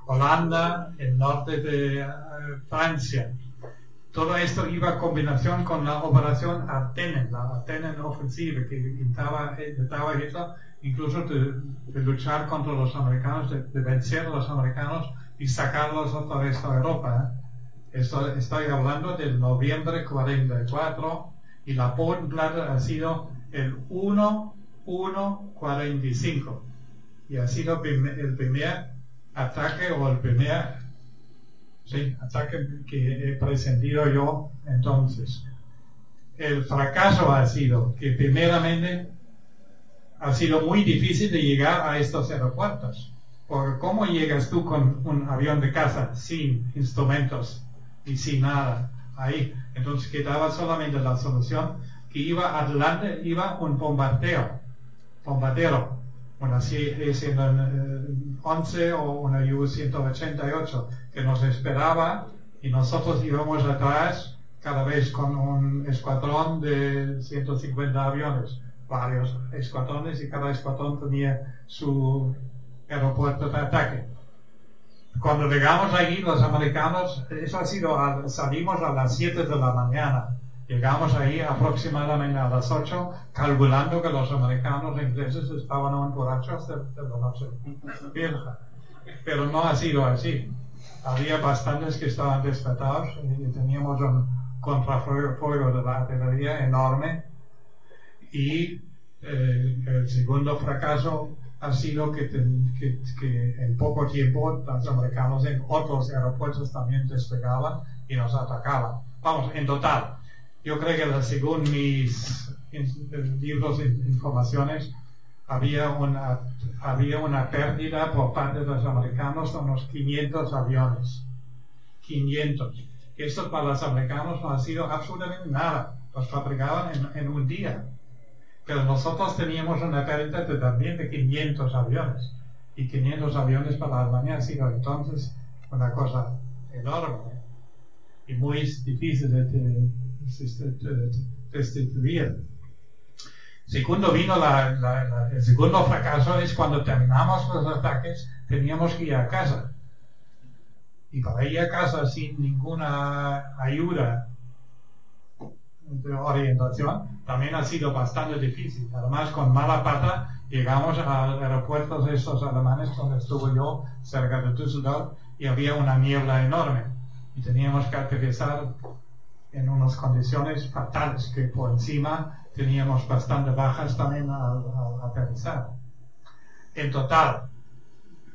Holanda, el norte de eh, Francia. Todo esto iba en combinación con la operación Ardennen, la Ardennen ofensiva que intentaba, eh, intentaba Hitler incluso de, luchar contra los americanos, de, vencer a los americanos y sacarlos otra vez a Europa. ¿eh? Esto, estoy hablando del noviembre 44 y la Bodenplatte ha sido el 1-1-45 y ha sido el primer ataque o el primer sí, ataque que he presentido yo entonces. El fracaso ha sido que primeramente ha sido muy difícil de llegar a estos aeropuertos. Porque ¿cómo llegas tú con un avión de caza sin instrumentos y sin nada ahí? Entonces quedaba solamente la solución que iba adelante, iba un bombardeo, bombardero, una C-111 o una U-188 que nos esperaba y nosotros íbamos atrás cada vez con un escuadrón de 150 aviones, varios escuadrones y cada escuadrón tenía su aeropuerto de ataque. Cuando llegamos allí, los americanos, eso ha sido, salimos a las 7 de la mañana. Llegamos ahí aproximadamente a las 8, calculando que los americanos e ingleses estaban aún borrachos de, de la noche vieja. Pero no ha sido así. Había bastantes que estaban despertados y teníamos un contrafuego de la artillería enorme y eh, el segundo fracaso ha sido que, que en poco tiempo los americanos en otros aeropuertos también despegaban y nos atacaban. Vamos, en total, yo creo que según mis libros de informaciones, había una, había una pérdida por parte de los americanos de unos 500 aviones. 500. Esto para los americanos no ha sido absolutamente nada. Los fabricaban en, en un día. Pero nosotros teníamos una pérdida de también de 500 aviones. Y 500 aviones para Alemania ha sido entonces una cosa enorme y muy difícil de, de- de- de- de destituir. Segundo vino la- la- la- el segundo fracaso es cuando terminamos los ataques teníamos que ir a casa. Y para ir a casa sin ninguna ayuda de orientación también ha sido bastante difícil. Además, con mala pata llegamos al aeropuerto de estos alemanes donde estuve yo, cerca de Düsseldorf, y había una niebla enorme. Y teníamos que aterrizar en unas condiciones fatales, que por encima teníamos bastante bajas también al, al aterrizar. En total,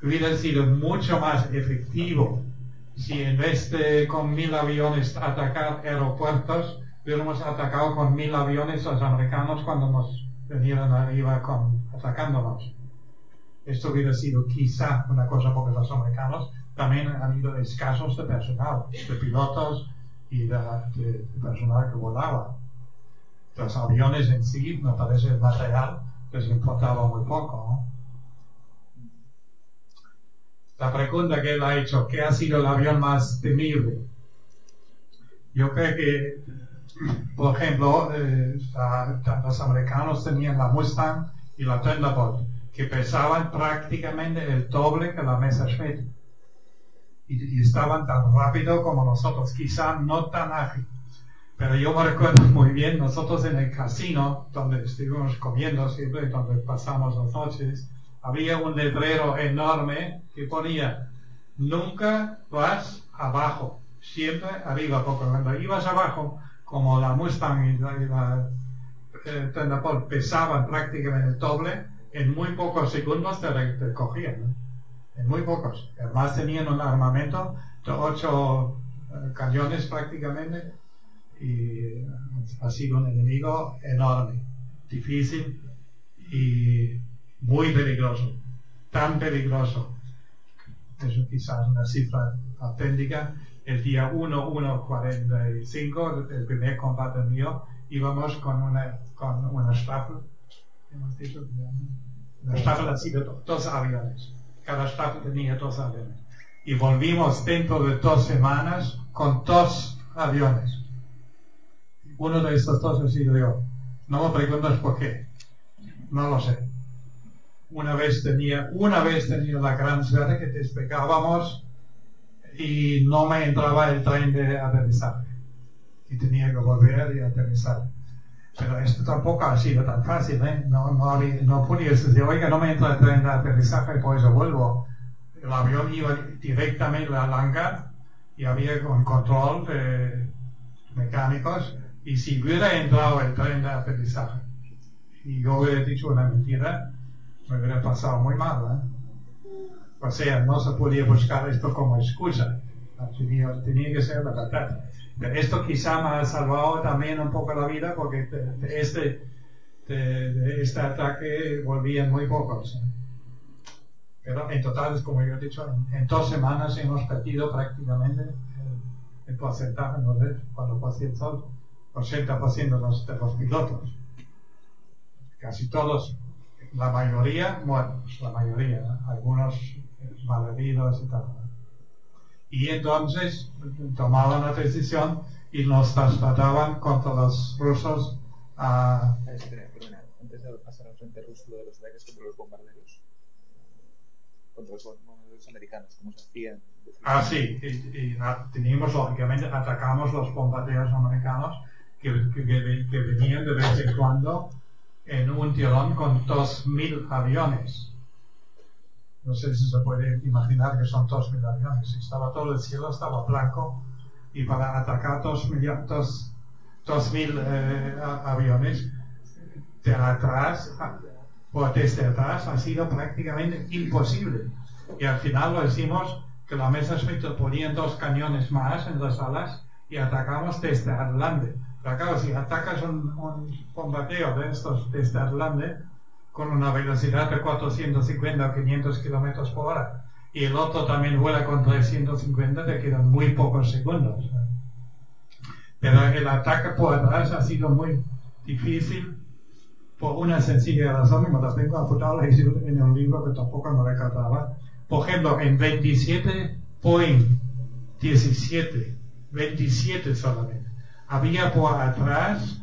hubiera sido mucho más efectivo si en vez de con mil aviones atacar aeropuertos, hubiéramos atacado con mil aviones los americanos cuando nos vinieron arriba con, atacándonos. Esto hubiera sido quizá una cosa porque los americanos también han ido escasos de personal, de pilotos y de, de- personal que volaba. Los aviones en sí, me parece el material, les importaba muy poco. ¿no? La pregunta que él ha hecho, ¿qué ha sido el avión más temible? Yo creo que, por ejemplo, eh, la- los americanos tenían la Mustang y la Thunderbird, que pesaban prácticamente el doble que la Messerschmitt. Y, estaban tan rápido como nosotros, quizá no tan ágil. Pero yo me recuerdo muy bien, nosotros en el casino, donde estuvimos comiendo siempre, donde pasamos las noches, había un letrero enorme que ponía, nunca vas abajo, siempre arriba, porque cuando ibas abajo, como la Mustang y la, y la, eh, pesaban prácticamente el doble, en muy pocos segundos te, cogían. En muy pocos. Además tenían un armamento de ocho eh, cañones prácticamente y eh, ha sido un enemigo enorme, difícil y muy peligroso, tan peligroso. Eso quizás una cifra auténtica. El día 1-1-45, el primer combate mío, íbamos con una, con una Staffel, hemos dicho? Una Staffel ha sido do- dos aviones. Cada Staffel tenía dos aviones. Y volvimos dentro de dos semanas con dos aviones. Uno de estos dos ha sido yo. No me preguntas por qué. No lo sé. Una vez tenía, una vez tenía la gran suerte que despegábamos y no me entraba el tren de aterrizaje. Y tenía que volver y aterrizar. Pero esto tampoco ha sido tan fácil, ¿eh? No, no, no podías decir, oiga, no me entra el tren de aterrizaje, por eso vuelvo. El avión iba directamente al hangar y había un control de mecánicos y si hubiera entrado el tren de aterrizaje y yo hubiera dicho una mentira, me hubiera pasado muy mal. ¿eh? O sea, no se podía buscar esto como excusa. Tenía que ser la verdad. Esto quizá me ha salvado también un poco la vida porque este, este ataque volvían muy pocos. ¿eh? Pero en total, como yo he dicho, en, dos semanas hemos perdido prácticamente el, el porcentaje, no sé, cuando por ciento, 80% de los, de los pilotos. Casi todos, la mayoría muertos, la mayoría, ¿no? algunos eh, malheridos y tal. Y entonces tomaban la decisión y nos trasladaban contra los rusos a... Espera, perdona, antes de pasar al frente ruso, lo de los ataques contra los bombarderos. Contra los bombarderos americanos, como se hacían. Ah, sí, y, y teníamos, lógicamente, atacamos los bombarderos americanos que, que, que- que venían de vez en cuando en un tirón con 2.000 aviones. No sé si se puede imaginar que son 2.000 aviones. Estaba todo el cielo, estaba blanco y para atacar 2.000 dos, 2.000, eh, aviones de atrás, o desde atrás, ha sido prácticamente imposible. Y al final lo hicimos que la mesa Smith ponían dos cañones más en las alas y atacamos desde adelante. Pero claro, si atacas un, un de estos desde adelante con una velocidad de 450 o 500 kilómetros por hora y el otro también vuela con 350, te quedan muy pocos segundos. Pero el ataque por atrás ha sido muy difícil por una sencilla razón, y me la tengo apuntada en un libro que tampoco me recordaba. Por ejemplo, en 27 Boeing 17, 27 solamente, había por atrás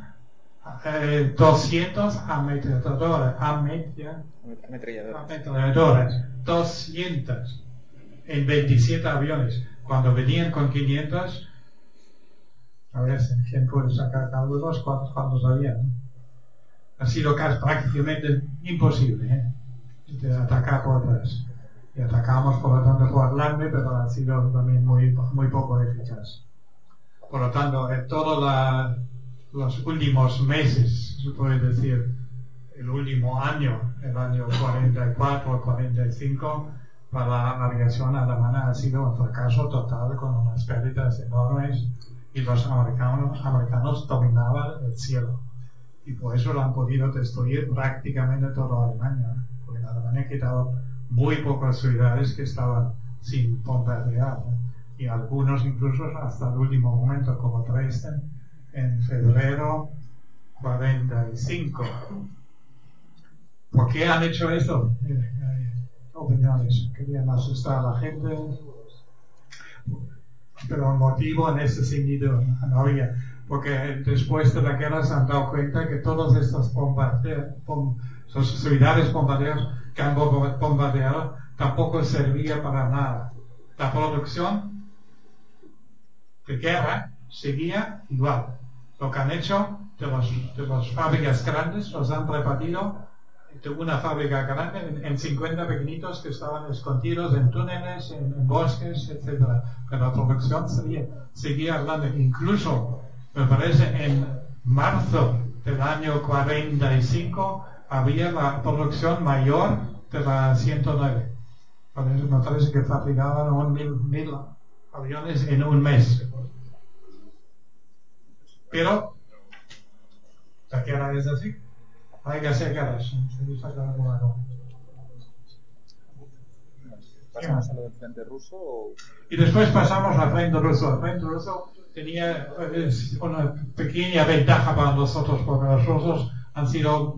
eh, 200 ametralladoras, amet- ya, Ametralladoras. ametralladoras, 200 en 27 aviones. Cuando venían con 500, a ver si quién puede sacar cálculos, cuántos, cuántos había. ¿no? Ha sido casi prácticamente imposible ¿eh? de atacar por atrás. Y atacamos por lo tanto por adelante, pero ha sido también muy, muy poco eficaz. Por lo tanto, en todos la- los últimos meses, se puede decir, el último año, el año 44 o 45, para la aviación alemana ha sido un fracaso total con unas pérdidas enormes y los americanos, americanos dominaban el cielo. Y por eso lo han podido destruir prácticamente toda Alemania. Porque en Alemania quedaban muy pocas ciudades que estaban sin bombardear. ¿no? y algunos incluso hasta el último momento, como Dresden, en febrero 45. ¿Por qué han hecho eh, opiniones. Querían asustar a la gente. Pero un motivo en ese sentido no había. Porque después de la guerra se han dado cuenta que todos estos bombardeos, bom, sus ciudades bombardeadas que han bombardeado tampoco servía para nada. La producción de guerra seguía igual. Lo que han hecho de, los, de las fábricas grandes los han repartido de una fábrica grande en, en 50 pequeñitos que estaban escondidos en túneles, en, bosques, etc. Pero la producción seguía, seguía. Incluso, me parece, en marzo del año 45 había la producción mayor de la 109. Me parece que fabricaban un mil, mil aviones en un mes. Pero guerra es así. Hay que hacer guerras. Se dice que algo malo. ¿Pasamos a lo del frente ruso o...? Y después pasamos al frente ruso. El frente ruso tenía una pequeña ventaja para nosotros, porque los rusos han sido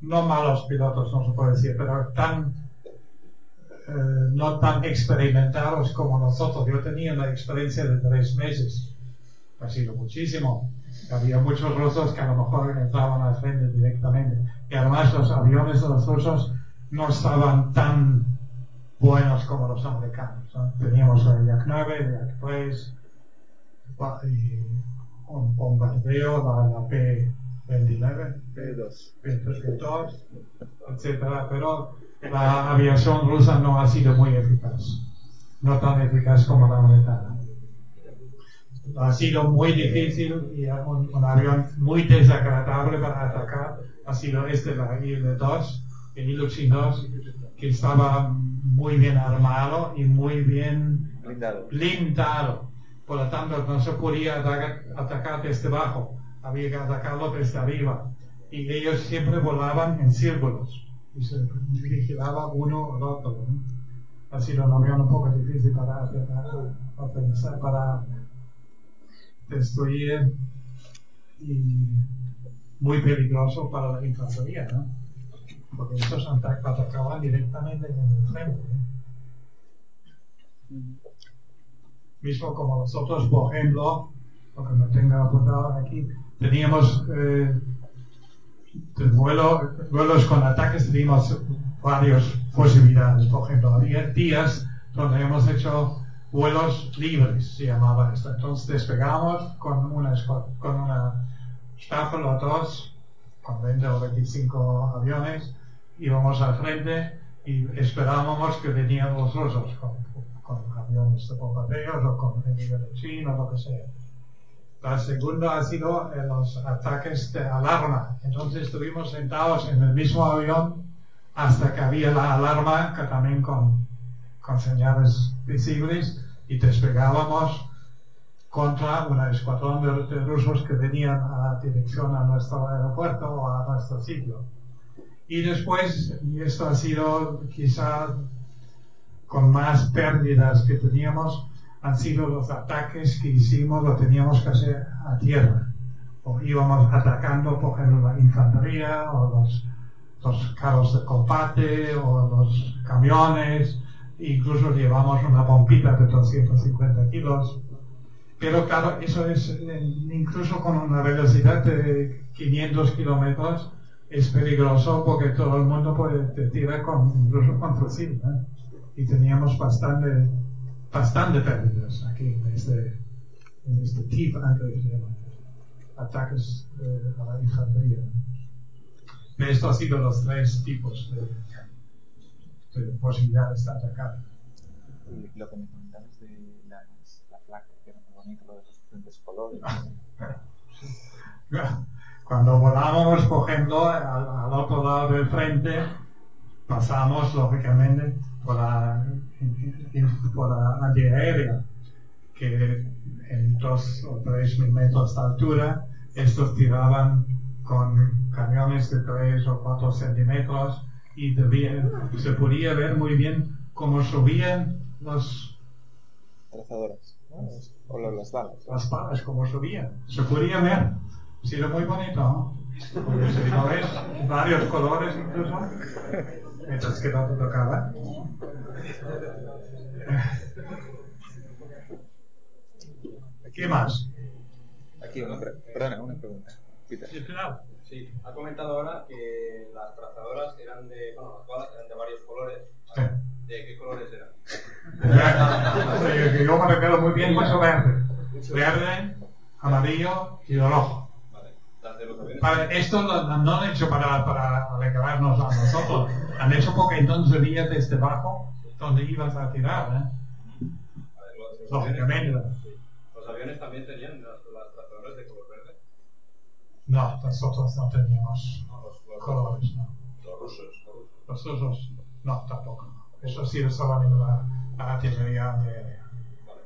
no malos pilotos, no se puede decir, pero tan eh, no tan experimentados como nosotros. Yo tenía la experiencia de tres meses. Ha sido muchísimo. Había muchos rusos que a lo mejor entraban al frente directamente. Y además los aviones de los rusos no estaban tan buenos como los americanos. ¿no? Teníamos el Yak 9, el Yak 3, y un bombardeo, la, la P-29, P2. P-2, etcétera, pero la aviación rusa no ha sido muy eficaz, no tan eficaz como la americana. Ha sido muy difícil y un, un avión muy desagradable para atacar ha sido este, la IL-2, el Ilyushin 2, que estaba muy bien armado y muy bien Blindado. blindado. Por lo tanto, no se podía atacar, atacar desde abajo, había que atacarlo desde arriba. Y ellos siempre volaban en círculos y se vigilaba uno al otro. ¿no? Ha sido un avión un poco difícil para, para, para, para destruir y muy peligroso para la infantería, ¿no? Porque estos ata- atacaban directamente en el frente. Mismo como nosotros, por ejemplo, lo que me tenga apuntado aquí, teníamos eh, vuelo, vuelos con ataques, teníamos varias posibilidades. Por ejemplo, había días donde hemos hecho vuelos libres, se llamaba esto. Entonces despegamos con una, con una Staffel o dos, con 20 o 25 aviones, íbamos al frente y esperábamos que venían los rusos con, con aviones de bombardeos o con el chino o lo que sea. La segunda ha sido eh, los ataques de alarma. Entonces estuvimos sentados en el mismo avión hasta que había la alarma, que también con, con señales visibles, y despegábamos contra un escuadrón de, de rusos que venían a dirección a nuestro aeropuerto o a nuestro sitio. Y después, y esto ha sido quizá con más pérdidas que teníamos, han sido los ataques que hicimos, lo teníamos que hacer a tierra. O íbamos atacando, por ejemplo, la infantería o los, los carros de combate o los camiones, incluso llevamos una bombita de 250 kilos. Pero claro, eso es, incluso con una velocidad de 500 kilómetros, es peligroso porque todo el mundo puede te tira con, incluso con fusil. ¿eh? Y teníamos bastante, bastante pérdidas aquí en este, en este tipo de ataques eh, a la infantería. Esto ha sido los tres tipos de posibilidades de atacar. Y lo que me comentabas de las, la placa, que era muy bonito, lo de los diferentes colores. Cuando volábamos, por ejemplo, al, al otro lado del frente, pasamos lógicamente por la, por la antiaérea, que en dos o tres mil metros de altura, estos tiraban con camiones de tres o cuatro centímetros y debía- se podía ver muy bien cómo subían los Trazadoras. ¿no? O las balas. las palas como subían. Se podía ver. Ha sido muy bonito, ¿no? Porque si lo ves, varios colores incluso, mientras que no te tocaba. ¿Qué más? Aquí una, perdona, una pregunta. Peter. Sí, ha comentado ahora que las trazadoras eran de, bueno, las balas eran de varios colores. Sí. ¿De qué colores eran? Que yo me recuerdo muy bien mucho verde. Verde, amarillo y rojo. Vale. Esto lo- lo- no lo han hecho para, para alegrarnos a nosotros. Han hecho porque entonces veías desde abajo donde ibas a tirar. ¿eh? A ver, los, los Lógicamente. aviones, sí. Los aviones también tenían las, las trazadoras de color verde. No, nosotros no teníamos No, los, los, colores. No. los rusos. Los rusos, no, tampoco. Eso sí, solamente la, la artillería antiaérea. Vale.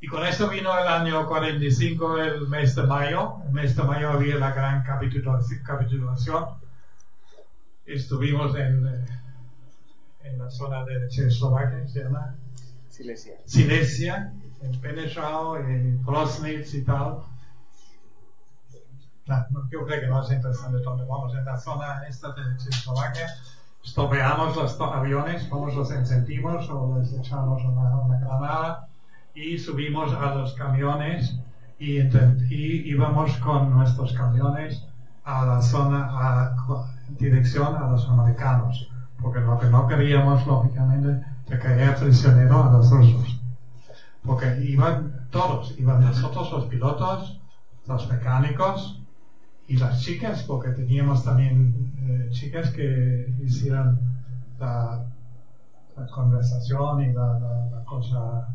Y con esto vino el año 45, el mes de mayo. El mes de mayo había la gran capitulaci- capitulación. Estuvimos en, eh, en la zona de Checoslovaquia, se llama Silesia. Silesia, en Penechau, en Grosnitz y tal. No, no, yo creo que no es interesante dónde vamos. En la zona esta de Checoslovaquia, estropeamos los aviones, vamos los encendimos o les echamos una, granada y subimos a los camiones y, íbamos con nuestros camiones a la zona, a, dirección a los americanos. Porque lo que no queríamos, lógicamente, de caer prisionero a los rusos. Porque iban todos, iban nosotros los pilotos, los mecánicos y las chicas, porque teníamos también eh, chicas que hicieron la, conversación y la, cosa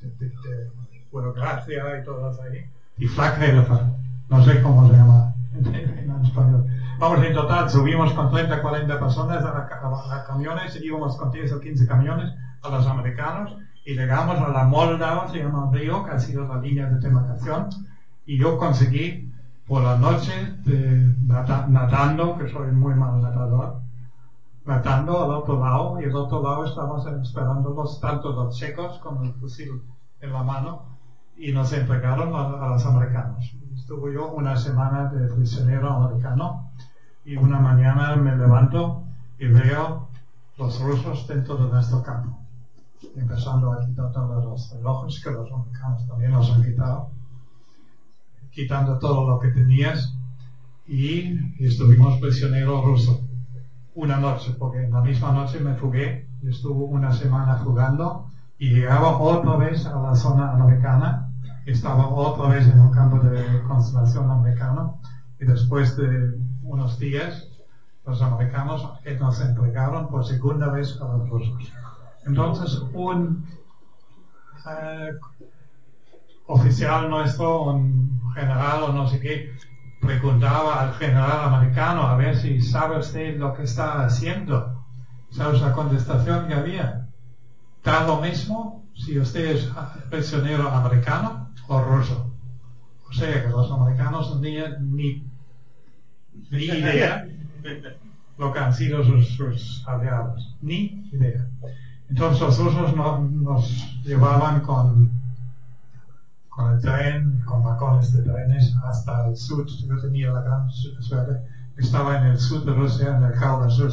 de, de, burocracia y todo eso ahí. Y Flakhelfer, no sé cómo se llama en, español. Vamos, en total subimos con 30, 40 personas a, a- a camiones, íbamos con 10 o 15 camiones a los americanos y llegamos a la Moldau, se llama río, que ha sido la línea de demarcación, y yo conseguí por la noche de, nata- nadando, que soy muy mal nadador, nadando al otro lado, y al otro lado estábamos esperándolos tanto los checos con el fusil en la mano, y nos entregaron a, a los americanos. Estuve yo una semana de prisionero americano, y una mañana me levanto y veo los rusos dentro de nuestro campo, empezando a quitar todos los relojes que los americanos también nos han quitado, quitando todo lo que tenías, y estuvimos prisioneros rusos una noche, porque en la misma noche me fugué, estuve una semana fugando y llegaba otra vez a la zona americana, estaba otra vez en un campo de concentración americano y después de unos días los americanos nos entregaron por segunda vez a los rusos. Entonces un eh, oficial nuestro, un general o no sé qué, preguntaba al general americano a ver si sabe usted lo que está haciendo. ¿Sabes la contestación que había? Da lo mismo si usted es prisionero americano o ruso. O sea que los americanos no tenían ni, ni idea lo que han sido sus, sus aliados. Ni idea. Entonces los rusos no- nos llevaban con con el tren, con vagones de trenes hasta el sur. Yo tenía la gran su- suerte. Estaba en el sur de Rusia, en el Cáucaso.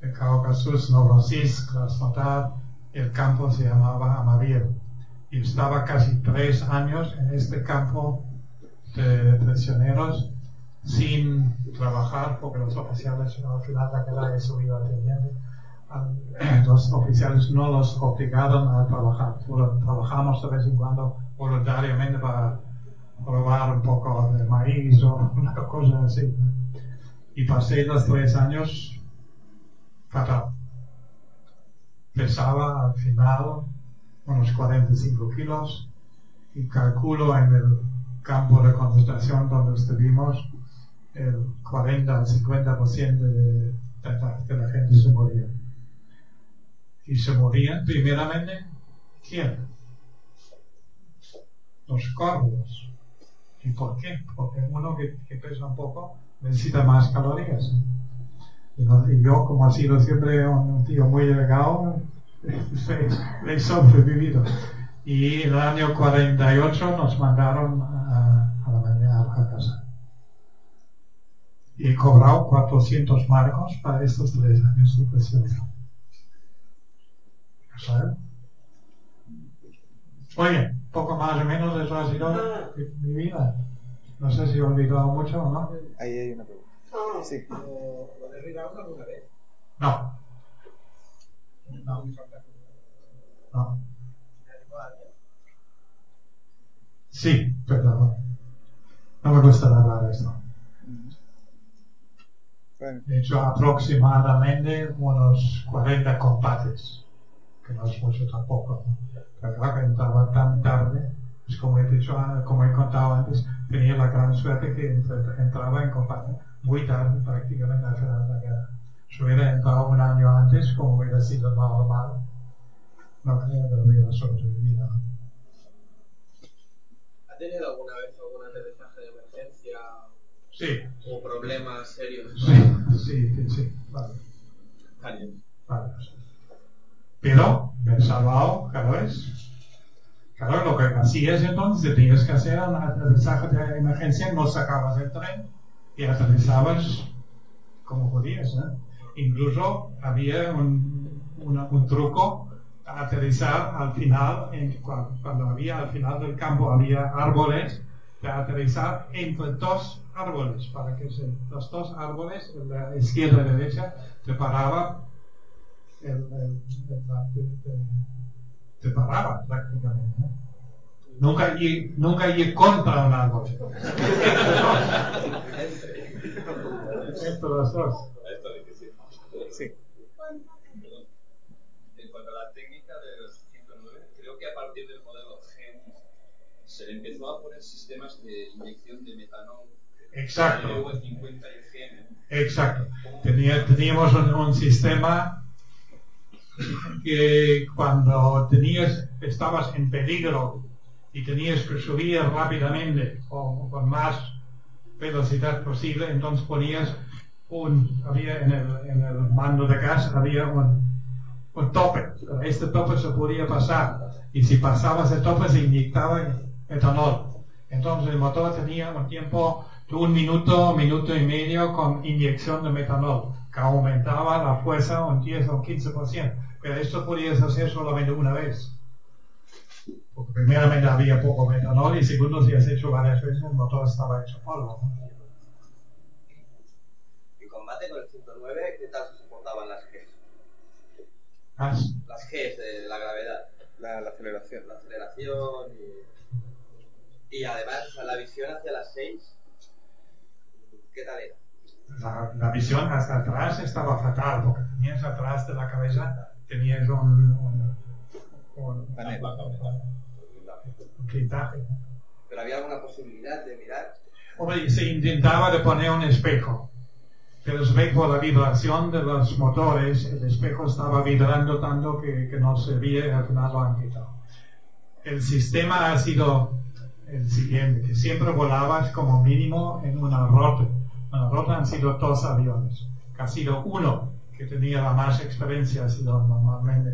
El Cáucaso, Novorossiysk, Krasnodar, el campo se llamaba Amavir. Y estaba casi tres años en este campo de prisioneros sin trabajar, porque los oficiales al final de la guerra eso iba teniendo. Al- Los oficiales no los obligaron a trabajar, trabajamos de vez en cuando voluntariamente para probar un poco de maíz o una cosa así. Y pasé los tres años fatal. Pesaba al final unos 45 kilos y calculo en el campo de concentración donde estuvimos el 40 al 50% de, de, la, de la gente se moría. Y se morían primeramente, ¿quién? Los corvos. ¿Y por qué? Porque uno que, pesa un poco necesita más calorías. Y, no- y yo, como he sido siempre un, tío muy delgado, les, les sobrevivido. Y el año 48 nos mandaron a, la mañana a casa. Y he cobrado 400 marcos para estos tres años de prisionero. ¿Saben? Muy bien, poco más o menos eso ha sido mi, mi vida. No sé si he olvidado mucho o no. Ahí hay una pregunta. Sí. ¿Lo, de Rigaud alguna vez? No, No. no. Me animó a alguien. Sí, pero no me gusta hablar de esto. He hecho aproximadamente unos 40 combates, que no es mucho tampoco. Pero claro entraba tan tarde, es como he dicho, ah, como he contado antes, tenía la gran suerte que entraba en combate muy tarde, prácticamente al final de la guerra. Si hubiera entrado un año antes, como hubiera sido normal, no creo que hubiera sobrevivido. ¿Ha tenido alguna vez algún aterrizaje de emergencia Sí, o problemas serios? sí, sí, sí, sí, vale. Vale. Vale. Pero salvado cada vez. Claro, lo que hacías entonces, tenías que hacer un aterrizaje de emergencia, no sacabas el tren y aterrizabas como podías. ¿eh? Incluso había un, truco a aterrizar al final, cuando, había al final del campo había árboles, de aterrizar entre dos árboles, para que los dos árboles, de izquierda y derecha, te paraba el, el- te, te- te paraba prácticamente. ¿no? Nunca ir, nunca ir contra un árbol. Entre los dos. Esto es difícil. sí. En cuanto a la técnica del 109, creo que a partir del modelo G se le empezó a poner sistemas de inyección de metanol. Exacto. El V50 y el. Exacto. Tenía- teníamos un, un sistema que cuando tenías, estabas en peligro y tenías que subir rápidamente o con más velocidad posible, entonces ponías un, había en el, en el mando de gas, había un, un tope, este tope se podía pasar y si pasabas el tope se inyectaba etanol. Entonces el motor tenía un tiempo de un minuto, minuto y medio con inyección de metanol, que aumentaba la fuerza un 10 o 15%. Pero esto podías hacer solamente una vez. Porque primeramente había poco metanol y segundo, si has hecho varias veces, el motor estaba hecho polvo. ¿no? En combate con el 109, ¿qué tal se soportaban las Gs? Las Gs de la gravedad, La, la aceleración. la aceleración y, y además o sea, la visión hacia las 6, ¿qué tal era? La, la visión hasta atrás estaba fatal, porque tenías atrás de la cabeza, tenías un, un, un, Panel. un. Pero había alguna posibilidad de mirar. Hombre, se intentaba de poner un espejo, pero se ve por la vibración de los motores, el espejo estaba vibrando tanto que, que no servía y al final lo han quitado. El sistema ha sido el siguiente, que siempre volabas como mínimo en una rota. Una rota han sido dos aviones, que ha sido uno que tenía la más experiencia, ha sido normalmente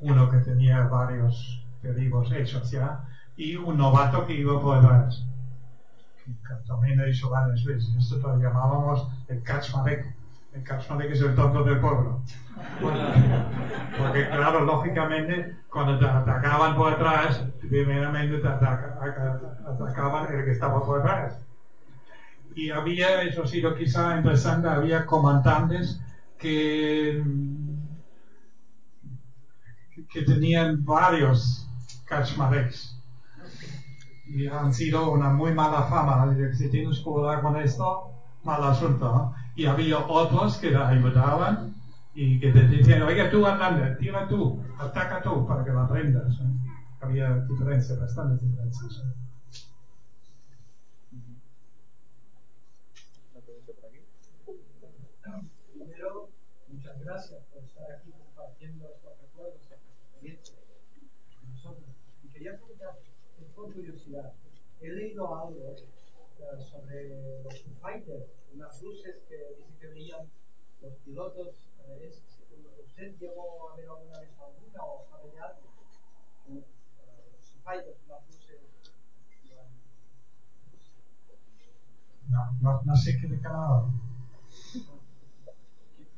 uno que tenía varios derivos hechos ya, y un novato que iba por detrás también dicho varias veces, esto lo llamábamos el Kaczmarek. El Kaczmarek es el tonto del pueblo. Porque claro, lógicamente, cuando te atacaban por atrás, primeramente te ataca- aca- atacaban el que estaba por atrás. Y había, eso ha sido quizá interesante, había comandantes que, tenían varios Kaczmareks y han sido una muy mala fama. Si tienes que volar con esto, mal asunto. Y había otros que te ayudaban y que te decían, oiga tú Hernández, tira tú, ataca tú para que la aprendas. Había diferencias, bastantes diferencias. ¿no? Una pregunta por aquí. Primero, muchas gracias por estar aquí compartiendo estos recuerdos, estas experiencias con nosotros. Y quería preguntar, es por curiosidad, he leído algo eh, sobre los Fighters, unas luces que dice que veían los pilotos, eh, ¿Usted llegó a ver alguna vez alguna o sabe de algo? Eh, Los fighters, las luces. No, no, no sé qué de cada lado. Las luces, ¿dónde estaban estas luces? En el aire, dicen que se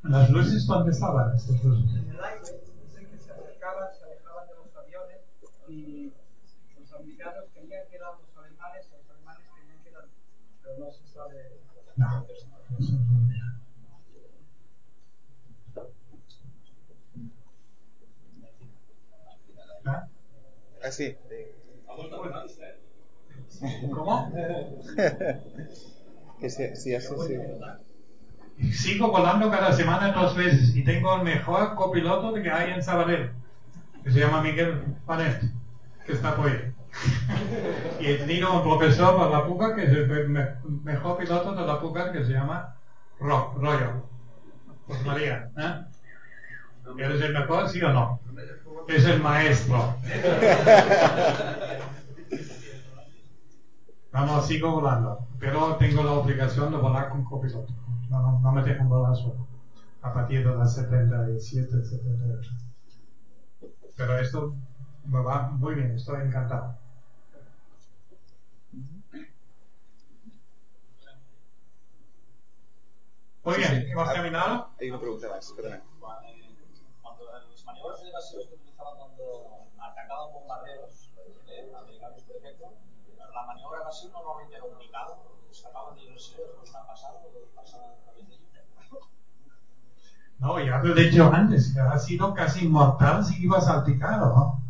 acercaban, se alejaban de los aviones y los americanos creían que eran los alemanes, los alemanes creían que eran, pero no se sabe. No. ¿Ah? Ah, sí. ¿Cómo? que si, si hace sí. Sigo volando cada semana dos veces y tengo el mejor copiloto que hay en Sabadell, que se llama Miguel Panet, que está por ahí. y he tenido un profesor para la PUCA que es el me- mejor piloto de la PUCA que se llama Ro, Royo. Pues María, ¿eh? ¿Eres el mejor, sí o no? Es el maestro. No, sigo volando, pero tengo la obligación de volar con copiloto. No, no, no me dejan volar solo. A partir de las 77, 78. Pero esto me va muy bien, estoy encantado. Muy bien, ¿hemos terminado? Hay una pregunta más, perdona. Cuando las maniobras de evasión que utilizaban cuando atacaban bombarderos eh, americanos, por ejemplo, la maniobra evasiva normalmente era un picado, No, ya lo he dicho antes, ha sido casi mortal si ibas al picado. ¿no?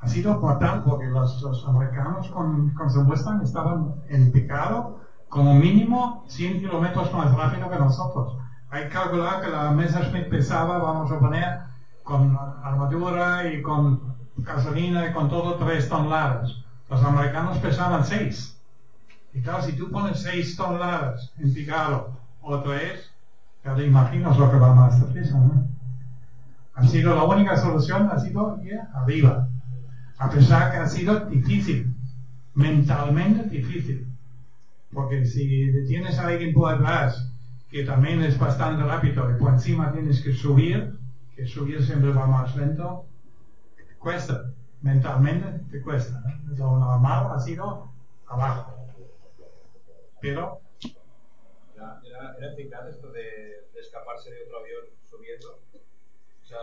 Ha sido mortal porque los, los americanos con, con su Mustang estaban en picado como mínimo 100 kilómetros más rápido que nosotros. Hay que calcular que la Messerschmitt pesaba, vamos a poner, con armadura y con gasolina y con todo 3 toneladas. Los americanos pesaban 6. Y claro, si tú pones 6 toneladas en picado o 3, ya te imaginas lo que va más deprisa, ¿no? Ha sido la única solución, ha sido ir arriba. A pesar que ha sido difícil, mentalmente difícil. Porque si tienes a alguien por atrás que también es bastante rápido y por encima tienes que subir, que subir siempre va más lento, cuesta. Mentalmente te cuesta. ¿no? Lo normal ha sido abajo. Pero Era, era, era eficaz esto de, de escaparse de otro avión subiendo. O sea,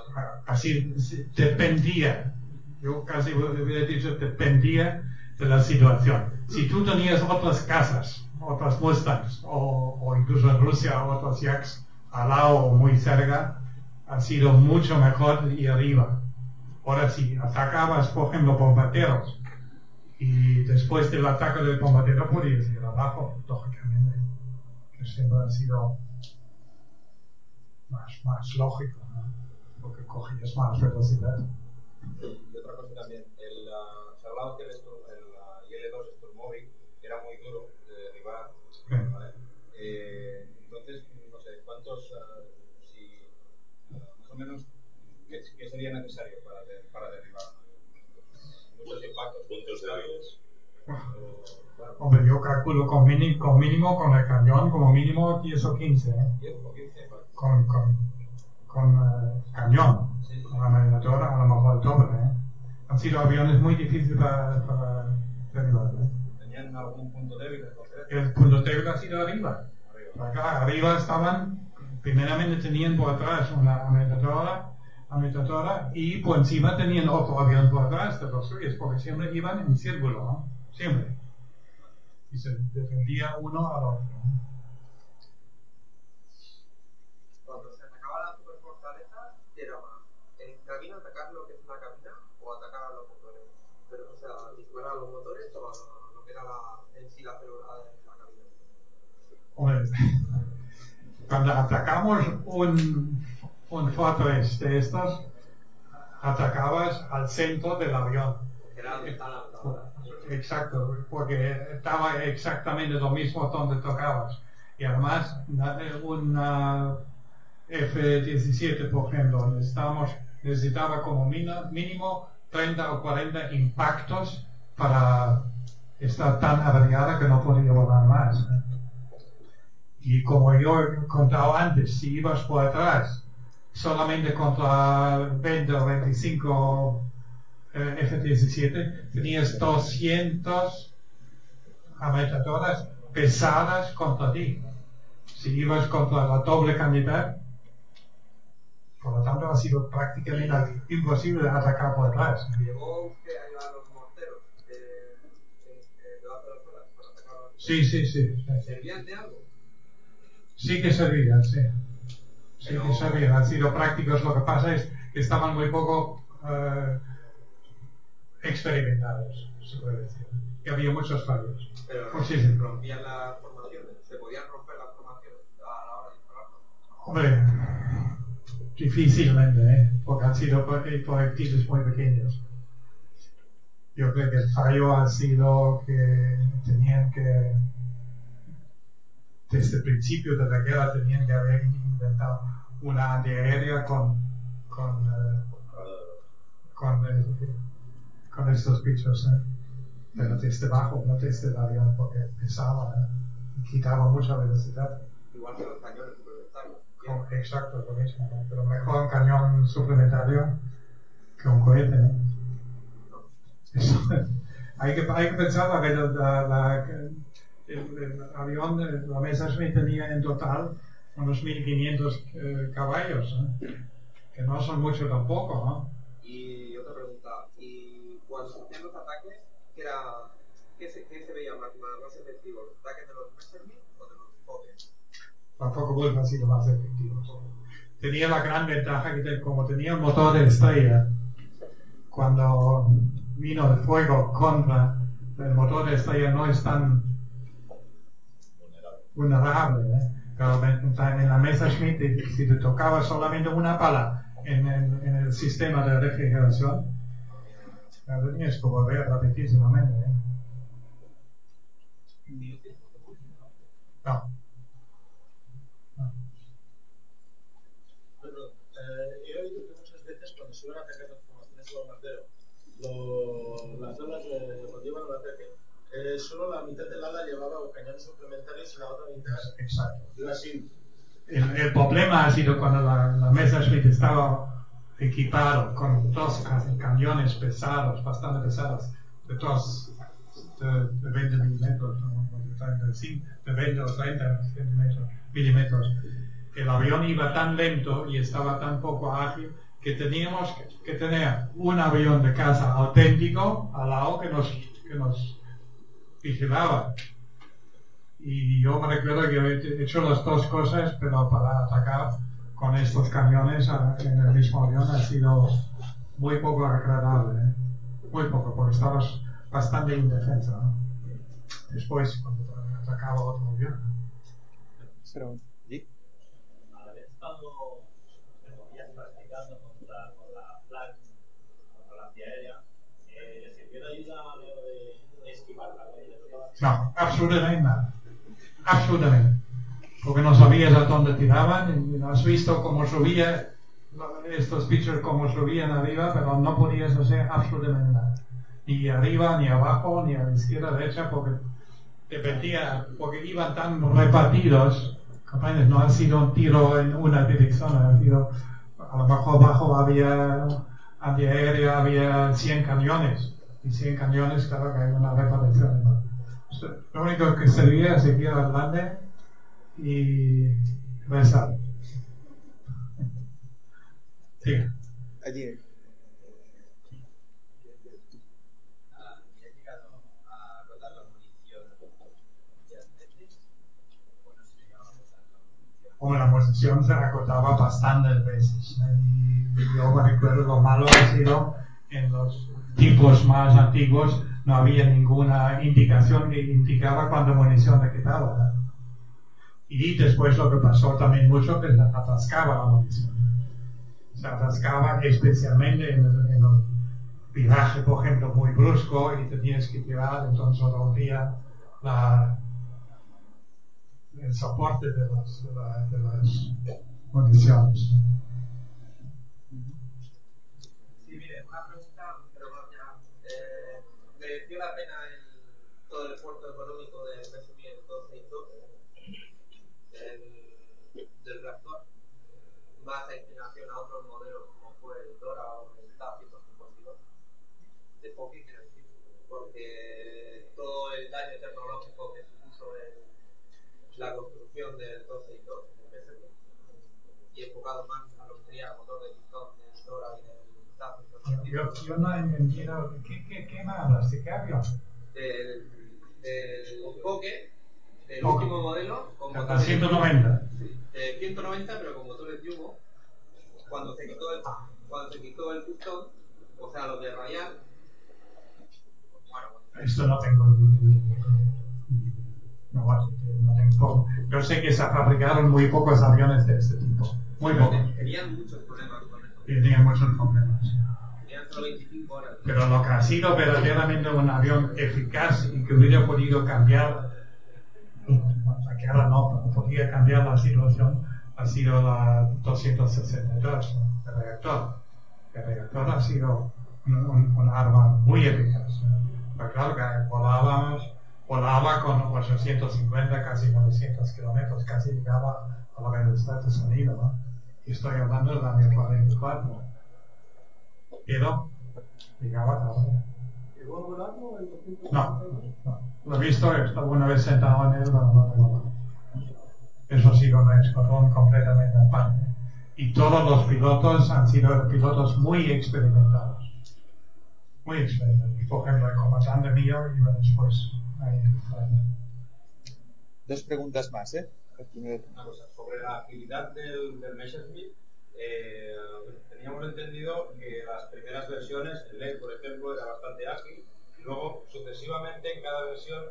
así sí, dependía, yo casi hubiera dicho dependía de la situación. Si tú tenías otras casas, otras Mustangs, o, o incluso en Rusia otros Yaks al lado o muy cerca, ha sido mucho mejor ir arriba. Ahora si atacabas, por ejemplo, bombarderos, y después del ataque del bombardero podías ir abajo, lógicamente, que siempre ha sido más, más lógico, ¿no? porque cogías más velocidad. Y otra cosa también, el, ah, se hablaba que el, el ah, IL-2 Sturmovik era muy duro de derribar. ¿vale? Eh, entonces, no sé, ¿cuántos, ah, si, ah, más o menos, qué, qué sería necesario para, de- para derribar? Muchos impactos Puntos débiles. Hombre, yo calculo con mínimo, con mínimo con el cañón, como mínimo 10 o 15, ¿eh? 10 o 15 impactos. con, con, con eh, cañón, con la ametralladora a lo mejor el doble. ¿eh? Han sido aviones muy difíciles para, para derribar. ¿eh? ¿Tenían algún punto débil en concreto? El punto débil ha sido arriba. Arriba. Claro, arriba estaban, primeramente tenían por atrás una ametralladora, ametralladora y por encima tenían otro avión por atrás de los suyos, porque siempre iban en círculo, ¿no? Siempre. Y se defendía uno al otro. Cuando se atacaba la superfortaleza, ¿qué era más? ¿En cabina atacar lo que es una cabina o atacar a los motores? Pero, o sea, disparar a los motores o a lo que era la, en sí la célula de la cabina. Hombre, cuando atacamos un, un Fortress de estos, atacabas al centro del avión. Era donde está la Exacto, porque estaba exactamente lo mismo donde tocabas. Y además, na- una F-17, por ejemplo, necesitaba como mínimo 30 o 40 impactos para estar tan averiada que no podía volar más. Y como yo he contado antes, si ibas por atrás solamente contra 20 o 25 eh, F-17 tenías 200 ametralladoras pesadas contra ti. Si ibas contra la doble cantidad, por lo tanto ha sido prácticamente imposible atacar por atrás. ¿Llegó usted a llevar los morteros eh, eh, de las olas para atacar a los sí, sí. sí. ¿Servían de algo? Sí que servían, sí. Sí que servían, han sido prácticos. Lo que pasa es que estaban muy poco eh, experimentados, se puede decir. Y había muchos fallos. Pero Pues sí, sí. rompían las formaciones, se podían romper las formaciones a la hora de dispararlo. Hombre, difícilmente, ¿eh? porque han sido eh, proyectiles muy pequeños. Yo creo que el fallo ha sido que tenían que, desde el principio de la guerra, tenían que haber inventado una antiaérea con, con, eh, con, eh, con estos bichos. ¿eh? Pero desde abajo, no desde el avión, porque pesaba ¿eh? y quitaba mucha velocidad. Igual que los cañones suplementarios. Con- exacto, lo mismo, ¿no? pero mejor un cañón suplementario que un cohete. Eso, hay, que, hay que pensar la, la- el, el avión, la Messerschmitt tenía en total unos 1500 eh, caballos, ¿eh? que no son mucho tampoco, ¿no? Y otra pregunta, ¿y cuando se hacían los ataques, qué, era, qué, se, qué se veía más, más, efectivo? ¿Los ataques de los Messerschmitt o de los Fokker? Tampoco Wolf han sido más efectivos. Tenía la gran ventaja que te- como tenía un motor de estrella, cuando vino el fuego contra el motor de estrella no es tan vulnerable. ¿eh? Pero en la Messerschmitt, si si te tocaba solamente una pala en, el- sistema de refrigeración, ya tenías que volver rapidísimamente. ¿eh? No. Perdón, eh, he oído que muchas veces cuando se iban a atacar las formaciones de bombardeo, las olas de, cuando iban al ataque, eh, solo la mitad del ala llevaba cañones suplementarios y la otra mitad Exacto. El, el problema ha sido cuando la, la Messerschmitt estaba equipado con dos ca- cañones pesados, bastante pesados, de dos, de, de 20 milímetros, de 35, de 20 o 30 centímetros, milímetros. El avión iba tan lento y estaba tan poco ágil que teníamos que, tener un avión de caza auténtico al lado que nos, que nos vigilaba. Y yo me recuerdo que he hecho las dos cosas, pero para atacar con estos camiones en el mismo avión ha sido muy poco agradable. ¿eh? Muy poco, porque estabas bastante indefenso. ¿no? Después, cuando te atacaba otro avión. Pero, ¿y? Al haber estado entre comillas, practicando contra, con la FLAG, contra la antiaérea, eh, ¿le sirvió de ayuda a la hora de, No, absolutamente nada. Absolutamente. Porque no sabías a dónde tiraban, y no has visto cómo subía estos bichos cómo subían arriba, pero no podías hacer absolutamente nada. Ni arriba, ni abajo, ni a la izquierda, derecha, porque dependía, porque iban tan repartidos. No ha sido un tiro en una dirección, ha sido, a lo mejor abajo había antiaérea, había 100 cañones, y 100 cañones, claro que hay una repartición. ¿no? Lo único que servía es seguir adelante y rezar. Sí. Allí. ¿y rotar la no se llegaba a rotar la munición? Como la munición se agotaba bastantes veces. Y yo me recuerdo lo malo ha sido en los tipos más antiguos no había ninguna indicación que indicaba cuánta munición le quedaba. ¿no? Y después lo que pasó también mucho que se atascaba la munición. Se atascaba especialmente en el, en por ejemplo, muy brusco y tenías que tirar, entonces rompía la, el soporte de las municiones. la pena el, todo el esfuerzo económico de resumir entonces y del, del reactor, más en relación a otros modelos como fue el DORA o el TAP 152 de Pocky, quiero decir, porque todo el daño tecnológico que supuso en la construcción del 12 y 2 y enfocado más Yo, yo no he entendido. ¿Qué, qué, qué me hablas? ¿De qué avión? Del, del Foque, del último modelo, con de 190. Sí, de 190 pero con motores de humo. Cuando se quitó el, cuando se quitó el pistón, o sea, los de radial, bueno, Esto no tengo. No, no tengo. Yo sé que se fabricaron muy pocos aviones de este tipo. Muy pocos. tenían muchos problemas con eso. Tenían muchos problemas. Pero lo que ha sido verdaderamente un avión eficaz y que hubiera podido cambiar, la guerra no, pero podría cambiar la situación, ha sido la 262, ¿no? el reactor. El reactor ha sido un, arma muy eficaz. Pero claro que volábamos, volaba con 850, casi 900 kilómetros, casi llegaba a la velocidad de sonido. ¿no? Y estoy hablando del año 44. Pero ¿Llegó a volarlo el 262? no, no. Lo he visto, estaba una vez sentado en él, pero no tengo Eso sí, con un escuadrón completamente aparte. Y todos los pilotos han sido pilotos muy experimentados. Muy experimentados. Por ejemplo, el comandante mío iba después ahí en el frente. Dos preguntas más, ¿eh? El. Una cosa, sobre la agilidad del, del Messerschmitt, eh, teníamos entendido que las primeras versiones, el LED, por ejemplo, era bastante ágil, luego, sucesivamente, en cada versión,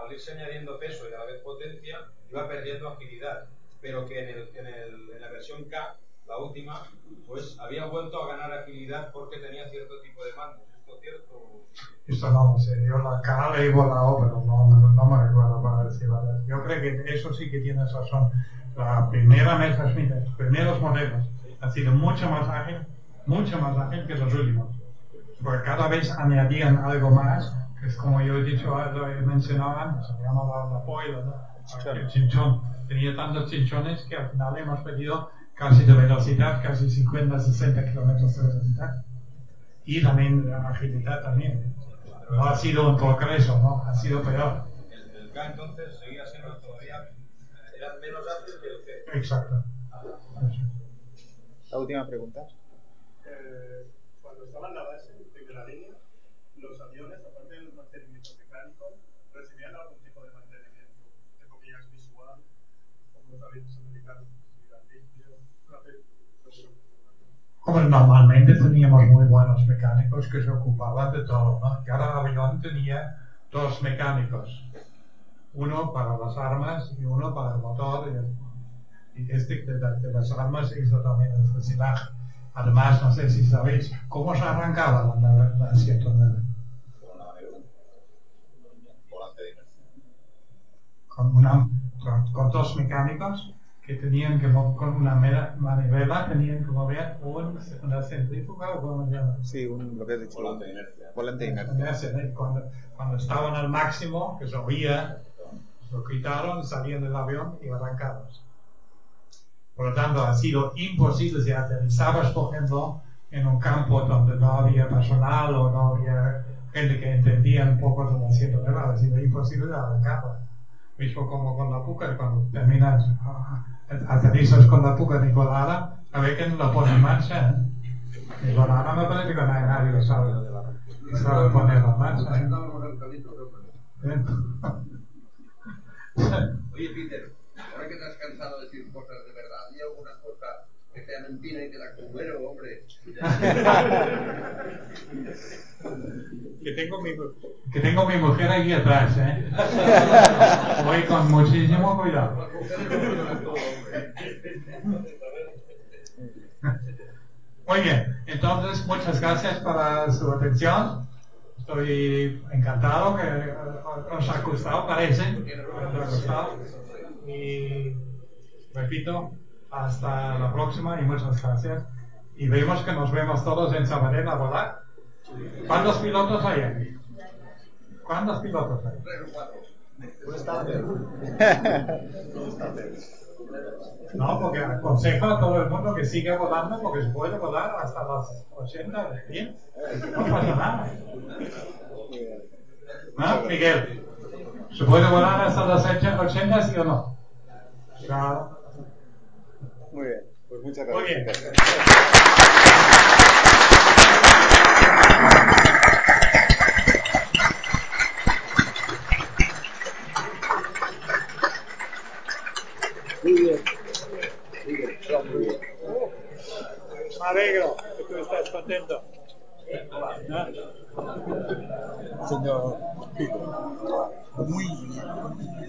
al irse añadiendo peso y a la vez potencia, iba perdiendo agilidad, pero que en, el, en, el, en la versión K, la última, pues había vuelto a ganar agilidad porque tenía cierto tipo de mandos. ¿Es esto cierto? Eso no lo sé. Yo la cara le he pero no, no, me recuerdo para decir. Yo creo que eso sí que tienes razón. La primera Messerschmitt, los primeros modelos, ha sido mucho más ágil, mucho más ágil que los últimos. Porque cada vez añadían algo más, que es como yo he dicho, lo he mencionado antes, se llama la, la poila, ¿no? el chinchón. Tenía tantos chinchones que al final hemos perdido casi de velocidad, casi 50, 60 kilómetros de velocidad. Y también la agilidad también. No ha sido un progreso, ¿no? Ha sido peor. El, el K entonces seguía siendo todavía, eh, era menos ágil que el G. Exacto. La última pregunta. Eh, cuando estaba en la base, en primera línea, los aviones, aparte del mantenimiento mecánico, recibían algún tipo de mantenimiento, entre comillas, visual, como los aviones americanos, si eran limpios, rápido, seguro. Hombre, normalmente teníamos muy buenos mecánicos que se ocupaban de todo, ¿no? Cada avión tenía dos mecánicos. Uno para las armas y uno para el motor. Y, el- y este de, la- de las armas hizo también el fusilaje. Además, no sé si sabéis, ¿cómo se arrancaba la, nave- la 109? Con una manivela. Volante de inercia. Con, una, con, con dos mecánicos que tenían que, con una mera- manivela, tenían que mover un, una centrífuga o se llama. Sí, un, lo que has dicho. Volante de inercia. Volante de inercia. Cuando, cuando estaban al máximo, que se oía, lo quitaron, salían del avión y arrancaban. Por lo tanto, ha sido imposible si aterrizabas, por ejemplo, en un campo donde no había personal o no había gente que entendía un poco de la 109, ha sido imposible de arrancarla. Mismo como con la puca, cuando terminas, ah, aterrizas con la puca nicolada, a ver no la pone en marcha. ¿eh? Nicolada me parece que no hay nadie que sabe, sabe ponerla en marcha. ¿eh? ¿Eh? Oye, Peter, ahora que te has cansado de decir cosas de verdad, di alguna cosa que tengo mi, que tengo mi mujer aquí atrás, ¿eh? Voy con muchísimo cuidado. Muy bien, entonces muchas gracias para su atención. Estoy encantado que eh, os ha gustado, parece. Os ha gustado. Y repito, hasta la próxima y muchas gracias. Y vemos que nos vemos todos en Sabadell a volar. ¿Cuántos pilotos hay aquí? ¿Cuántos pilotos hay? Tres o cuatro. No, porque aconsejo a todo el mundo que siga volando porque se puede volar hasta las 80, bien. No pasa nada. ¿No, Miguel? ¿Se puede volar hasta las 80, sí o no? Claro. Muy bien. Pues muchas Muy gracias. bien. Muy bien. Muy bien, muy bien. Me alegro que tú estás contento. ¿No? Señor Pico, muy bien.